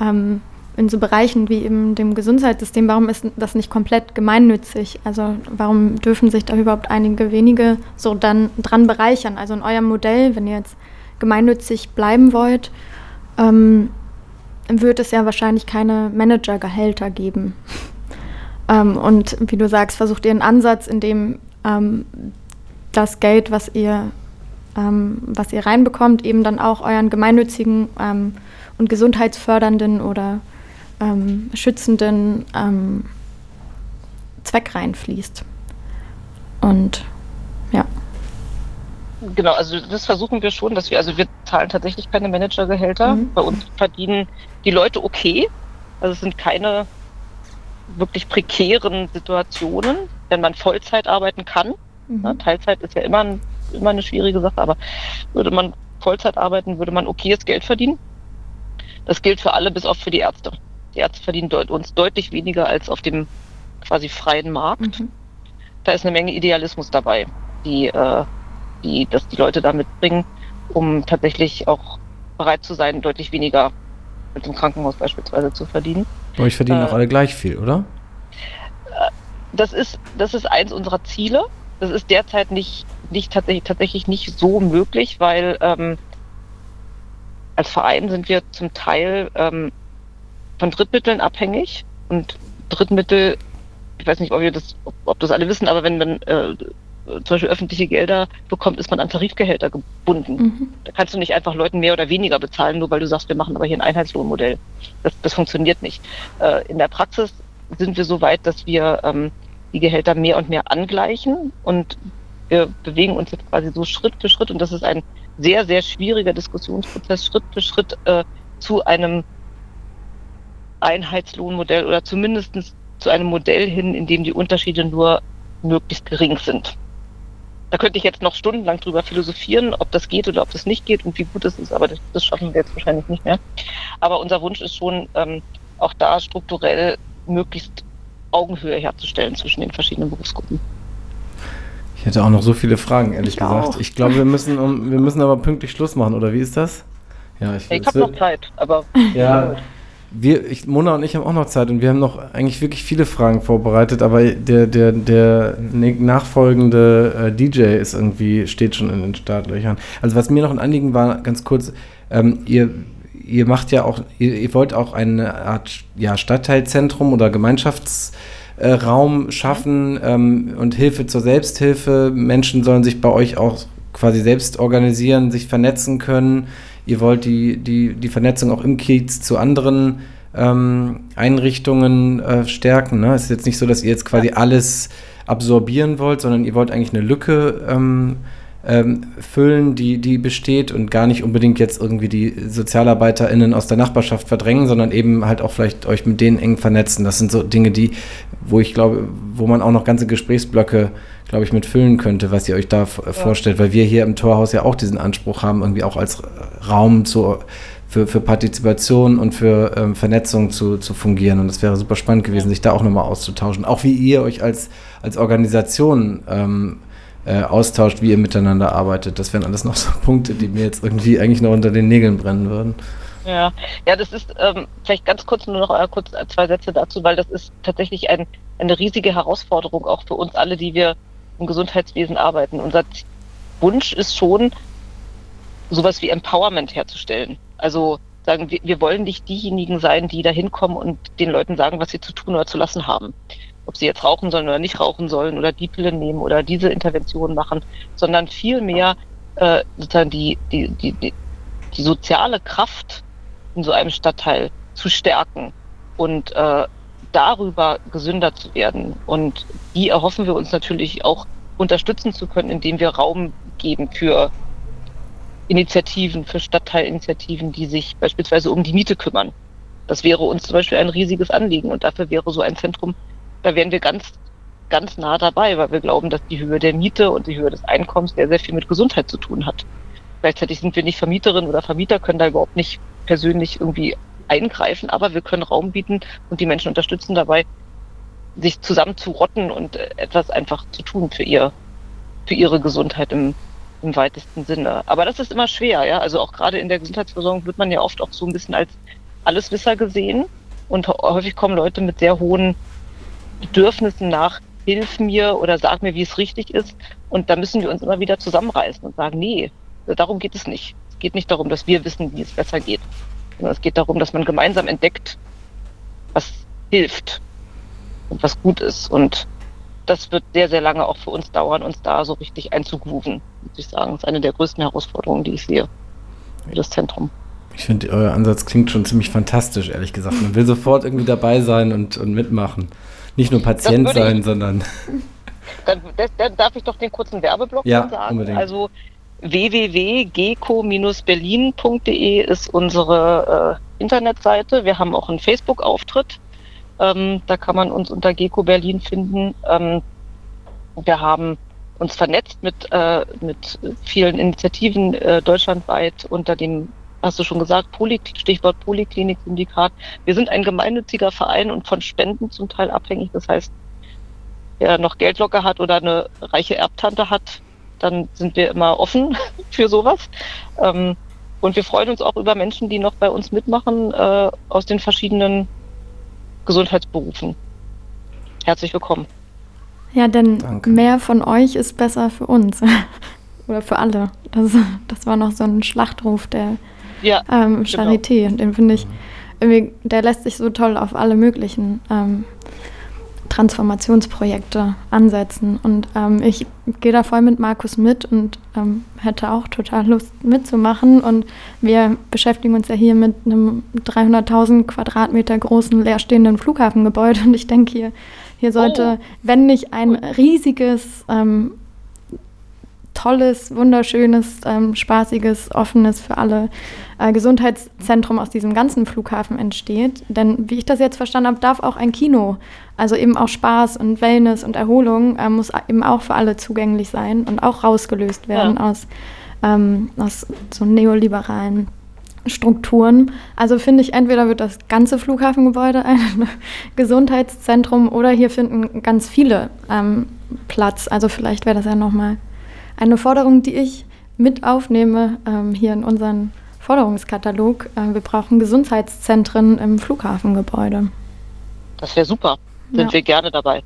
Speaker 1: ähm, in so Bereichen wie eben dem Gesundheitssystem. Warum ist das nicht komplett gemeinnützig? Also warum dürfen sich da überhaupt einige wenige so dann dran bereichern? Also in eurem Modell, wenn ihr jetzt gemeinnützig bleiben wollt, ähm, wird es ja wahrscheinlich keine Managergehälter geben. ähm, und wie du sagst, versucht ihr einen Ansatz, in dem ähm, das Geld, was ihr, ähm, was ihr reinbekommt, eben dann auch euren gemeinnützigen ähm, und gesundheitsfördernden oder ähm, schützenden ähm, Zweck reinfließt. Und ja.
Speaker 3: Genau, also das versuchen wir schon, dass wir, also wir zahlen tatsächlich keine Managergehälter. Mhm. Bei uns verdienen die Leute okay. Also es sind keine wirklich prekären Situationen, wenn man Vollzeit arbeiten kann. Mhm. Ja, Teilzeit ist ja immer, ein, immer eine schwierige Sache, aber würde man Vollzeit arbeiten, würde man okayes Geld verdienen. Das gilt für alle, bis auf für die Ärzte. Die Ärzte verdienen deut uns deutlich weniger als auf dem quasi freien Markt. Mhm. Da ist eine Menge Idealismus dabei, die äh, die, dass die Leute da mitbringen, um tatsächlich auch bereit zu sein, deutlich weniger mit dem Krankenhaus beispielsweise zu verdienen.
Speaker 2: Bei euch verdienen äh, auch alle gleich viel, oder?
Speaker 3: Äh, das ist, das ist eins unserer Ziele. Das ist derzeit nicht, nicht tatsächlich, tatsächlich nicht so möglich, weil ähm, als Verein sind wir zum Teil ähm, von Drittmitteln abhängig und Drittmittel, ich weiß nicht, ob, wir das, ob, das alle wissen, aber wenn man äh, zum Beispiel öffentliche Gelder bekommt, ist man an Tarifgehälter gebunden. Mhm. Da kannst du nicht einfach Leuten mehr oder weniger bezahlen, nur weil du sagst, wir machen aber hier ein Einheitslohnmodell. Das, das funktioniert nicht. Äh, in der Praxis sind wir so weit, dass wir ähm, die Gehälter mehr und mehr angleichen und wir bewegen uns jetzt quasi so Schritt für Schritt und das ist ein sehr, sehr schwieriger Diskussionsprozess, Schritt für Schritt äh, zu einem Einheitslohnmodell oder zumindest zu einem Modell hin, in dem die Unterschiede nur möglichst gering sind. Da könnte ich jetzt noch stundenlang drüber philosophieren, ob das geht oder ob das nicht geht und wie gut es ist, aber das, das schaffen wir jetzt wahrscheinlich nicht mehr. Aber unser Wunsch ist schon, ähm, auch da strukturell möglichst Augenhöhe herzustellen zwischen den verschiedenen Berufsgruppen.
Speaker 2: Ich hätte auch noch so viele Fragen, ehrlich ich gesagt. Auch. Ich glaube, wir müssen, um, wir müssen aber pünktlich Schluss machen, oder wie ist das?
Speaker 3: Ja, ich, ich habe noch Zeit, aber.
Speaker 2: Ja, wir, ich, Mona und ich haben auch noch Zeit und wir haben noch eigentlich wirklich viele Fragen vorbereitet, aber der, der, der nachfolgende äh, DJ ist irgendwie, steht schon in den Startlöchern. Also was mir noch ein Anliegen war, ganz kurz, ähm, ihr, ihr macht ja auch, ihr, ihr, wollt auch eine Art ja, Stadtteilzentrum oder Gemeinschaftsraum äh, schaffen ähm, und Hilfe zur Selbsthilfe. Menschen sollen sich bei euch auch quasi selbst organisieren, sich vernetzen können ihr wollt die, die, die Vernetzung auch im Kiez zu anderen ähm, Einrichtungen äh, stärken. Ne? Es ist jetzt nicht so, dass ihr jetzt quasi alles absorbieren wollt, sondern ihr wollt eigentlich eine Lücke ähm, ähm, füllen, die, die besteht und gar nicht unbedingt jetzt irgendwie die SozialarbeiterInnen aus der Nachbarschaft verdrängen, sondern eben halt auch vielleicht euch mit denen eng vernetzen. Das sind so Dinge, die, wo ich glaube, wo man auch noch ganze Gesprächsblöcke, glaube ich, mit füllen könnte, was ihr euch da ja. vorstellt, weil wir hier im Torhaus ja auch diesen Anspruch haben, irgendwie auch als Raum zu, für, für Partizipation und für ähm, Vernetzung zu, zu fungieren. Und es wäre super spannend gewesen, sich da auch nochmal auszutauschen. Auch wie ihr euch als, als Organisation ähm, äh, austauscht, wie ihr miteinander arbeitet. Das wären alles noch so Punkte, die mir jetzt irgendwie eigentlich noch unter den Nägeln brennen würden.
Speaker 3: Ja, ja, das ist ähm, vielleicht ganz kurz nur noch äh, kurz zwei Sätze dazu, weil das ist tatsächlich ein, eine riesige Herausforderung auch für uns alle, die wir im Gesundheitswesen arbeiten. Unser Wunsch ist schon, sowas wie Empowerment herzustellen. Also sagen wir, wir wollen nicht diejenigen sein, die da hinkommen und den Leuten sagen, was sie zu tun oder zu lassen haben ob sie jetzt rauchen sollen oder nicht rauchen sollen oder die Pille nehmen oder diese Intervention machen, sondern vielmehr äh, sozusagen die, die, die, die, die soziale Kraft in so einem Stadtteil zu stärken und äh, darüber gesünder zu werden. Und die erhoffen wir uns natürlich auch unterstützen zu können, indem wir Raum geben für Initiativen, für Stadtteilinitiativen, die sich beispielsweise um die Miete kümmern. Das wäre uns zum Beispiel ein riesiges Anliegen und dafür wäre so ein Zentrum, da wären wir ganz, ganz nah dabei, weil wir glauben, dass die Höhe der Miete und die Höhe des Einkommens sehr, sehr viel mit Gesundheit zu tun hat. Gleichzeitig sind wir nicht Vermieterin oder Vermieter, können da überhaupt nicht persönlich irgendwie eingreifen, aber wir können Raum bieten und die Menschen unterstützen dabei, sich zusammen zu rotten und äh, etwas einfach zu tun für ihr, für ihre Gesundheit im, im weitesten Sinne. Aber das ist immer schwer, ja. Also auch gerade in der Gesundheitsversorgung wird man ja oft auch so ein bisschen als Alleswisser gesehen und häufig kommen Leute mit sehr hohen Bedürfnissen nach, hilf mir oder sag mir, wie es richtig ist. Und da müssen wir uns immer wieder zusammenreißen und sagen, nee, darum geht es nicht. Es geht nicht darum, dass wir wissen, wie es besser geht. Sondern es geht darum, dass man gemeinsam entdeckt, was hilft und was gut ist. Und das wird sehr, sehr lange auch für uns dauern, uns da so richtig einzugrooven, muss ich sagen. Das ist eine der größten Herausforderungen, die ich sehe für das Zentrum.
Speaker 2: Ich finde, euer Ansatz klingt schon ziemlich fantastisch, ehrlich gesagt. Man will sofort irgendwie dabei sein und, und mitmachen. Nicht nur Patient sein, ich, sondern.
Speaker 3: Dann, dann, darf ich doch den kurzen Werbeblock
Speaker 2: ja, sagen. Unbedingt.
Speaker 3: Also www.geco-berlin.de ist unsere äh, Internetseite. Wir haben auch einen Facebook-Auftritt. Ähm, da kann man uns unter Geco Berlin finden. Ähm, wir haben uns vernetzt mit, äh, mit vielen Initiativen äh, deutschlandweit unter dem, hast du schon gesagt, Poly Stichwort Poliklinik-Syndikat. Wir sind ein gemeinnütziger Verein und von Spenden zum Teil abhängig. Das heißt, wer noch Geld locker hat oder eine reiche Erbtante hat, dann sind wir immer offen für sowas. Ähm, und wir freuen uns auch über Menschen, die noch bei uns mitmachen äh, aus den verschiedenen Gesundheitsberufen. Herzlich willkommen.
Speaker 1: Ja, denn Danke. mehr von euch ist besser für uns. Oder für alle. Das, das war noch so ein Schlachtruf der ja, ähm, genau. Charité. Genau. Den finde ich, irgendwie, der lässt sich so toll auf alle möglichen ähm, Transformationsprojekte ansetzen. Und ähm, ich gehe da voll mit Markus mit und ähm, hätte auch total Lust mitzumachen. Und wir beschäftigen uns ja hier mit einem 300.000 Quadratmeter großen leerstehenden Flughafengebäude. Und ich denke, hier, hier sollte, oh. wenn nicht ein riesiges ähm, tolles, wunderschönes, ähm, spaßiges, offenes für alle äh, Gesundheitszentrum aus diesem ganzen Flughafen entsteht. Denn wie ich das jetzt verstanden habe, darf auch ein Kino, also eben auch Spaß und Wellness und Erholung, äh, muss eben auch für alle zugänglich sein und auch rausgelöst werden ja. aus, ähm, aus so neoliberalen Strukturen. Also finde ich, entweder wird das ganze Flughafengebäude ein Gesundheitszentrum oder hier finden ganz viele ähm, Platz. Also vielleicht wäre das ja nochmal eine Forderung, die ich mit aufnehme ähm, hier in unseren Forderungskatalog. Äh, wir brauchen Gesundheitszentren im Flughafengebäude.
Speaker 3: Das wäre super. Sind ja. wir gerne dabei.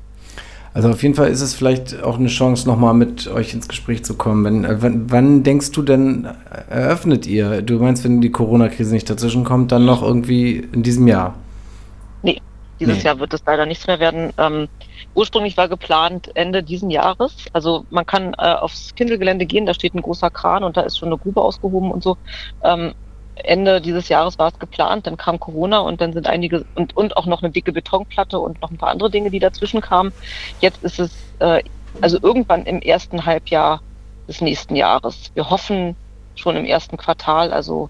Speaker 2: Also auf jeden Fall ist es vielleicht auch eine Chance, nochmal mit euch ins Gespräch zu kommen. Wenn, äh, wann, wann, denkst du denn, eröffnet ihr? Du meinst, wenn die Corona-Krise nicht dazwischen kommt, dann noch irgendwie in diesem Jahr?
Speaker 3: Nee, dieses nee. Jahr wird es leider nichts mehr werden. Ähm, ursprünglich war geplant Ende diesen Jahres. Also man kann äh, aufs Kindelgelände gehen, da steht ein großer Kran und da ist schon eine Grube ausgehoben und so. Ähm, Ende dieses Jahres war es geplant, dann kam Corona und dann sind einige und, und auch noch eine dicke Betonplatte und noch ein paar andere Dinge, die dazwischen kamen. Jetzt ist es äh, also irgendwann im ersten Halbjahr des nächsten Jahres. Wir hoffen schon im ersten Quartal, also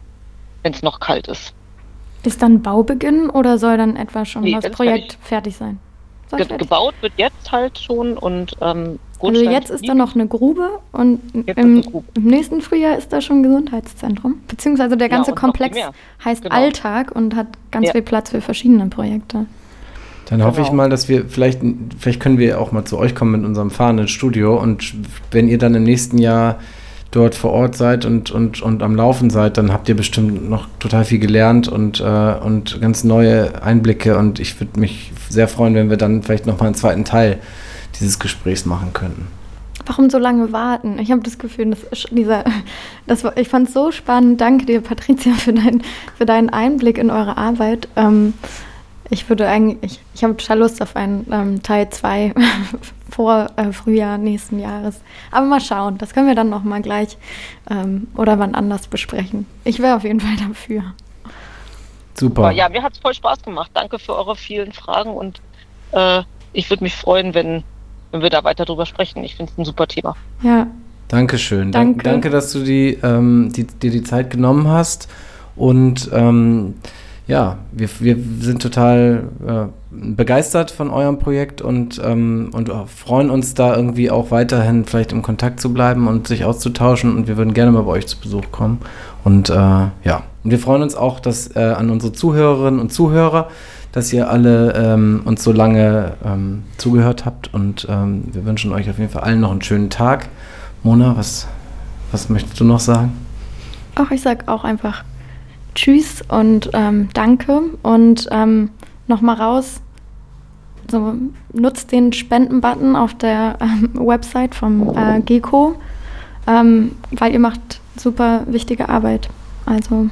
Speaker 3: wenn es noch kalt ist.
Speaker 1: Ist dann Baubeginn oder soll dann etwa schon nee, das Projekt fertig, fertig sein?
Speaker 3: Ge fertig? Gebaut wird jetzt halt schon und ähm,
Speaker 1: also jetzt ist da noch eine Grube und im, Grube. im, nächsten Frühjahr ist da schon ein Gesundheitszentrum. Beziehungsweise der ganze ja, Komplex heißt genau. Alltag und hat ganz ja. viel Platz für verschiedene Projekte.
Speaker 2: Dann hoffe genau. ich mal, dass wir vielleicht, vielleicht können wir auch mal zu euch kommen mit unserem fahrenden Studio und wenn ihr dann im nächsten Jahr dort vor Ort seid und, und, und am Laufen seid, dann habt ihr bestimmt noch total viel gelernt und, äh, und ganz neue Einblicke. Und ich würde mich sehr freuen, wenn wir dann vielleicht nochmal einen zweiten Teil dieses Gesprächs machen könnten.
Speaker 1: Warum so lange warten? Ich habe das Gefühl, dass dieser, das, ich fand es so spannend. Danke dir, Patricia, für, dein, für deinen Einblick in eure Arbeit. Ähm, ich würde eigentlich, ich, ich habe total Lust auf einen ähm, Teil 2 vor äh, Frühjahr nächsten Jahres. Aber mal schauen, das können wir dann nochmal gleich ähm, oder wann anders besprechen. Ich wäre auf jeden Fall dafür.
Speaker 2: Super.
Speaker 3: Ja, mir hat es voll Spaß gemacht. Danke für eure vielen Fragen und äh, ich würde mich freuen, wenn, wenn wir da weiter drüber sprechen. Ich finde es ein super Thema.
Speaker 1: Ja.
Speaker 2: Dankeschön.
Speaker 1: Danke.
Speaker 2: Danke, dass du die, ähm, die, dir die Zeit genommen hast. Und ähm, ja, wir, wir sind total äh, begeistert von eurem Projekt und, ähm, und freuen uns da irgendwie auch weiterhin vielleicht im Kontakt zu bleiben und sich auszutauschen. Und wir würden gerne mal bei euch zu Besuch kommen. Und äh, ja, und wir freuen uns auch, dass äh, an unsere Zuhörerinnen und Zuhörer, dass ihr alle ähm, uns so lange ähm, zugehört habt. Und ähm, wir wünschen euch auf jeden Fall allen noch einen schönen Tag. Mona, was, was möchtest du noch sagen?
Speaker 1: Ach, ich sag auch einfach Tschüss und ähm, Danke und ähm, nochmal raus. So, nutzt den Spenden-Button auf der ähm, Website vom äh, GECO, ähm, weil ihr macht super wichtige Arbeit. Also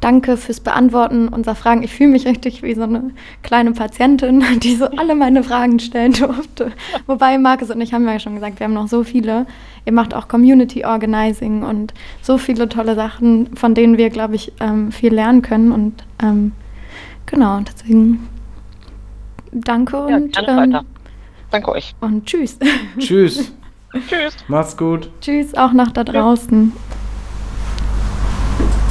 Speaker 1: danke fürs Beantworten unserer Fragen. Ich fühle mich richtig wie so eine kleine Patientin, die so alle meine Fragen stellen durfte. Wobei Markus und ich haben ja schon gesagt, wir haben noch so viele. Ihr macht auch Community Organizing und so viele tolle Sachen, von denen wir, glaube ich, ähm, viel lernen können. Und ähm, genau, deswegen danke
Speaker 3: Ja,
Speaker 1: und, ähm,
Speaker 3: weiter. Danke euch.
Speaker 1: und tschüss.
Speaker 2: Tschüss.
Speaker 3: Tschüss.
Speaker 2: Macht's gut.
Speaker 1: tschüss auch nach da draußen.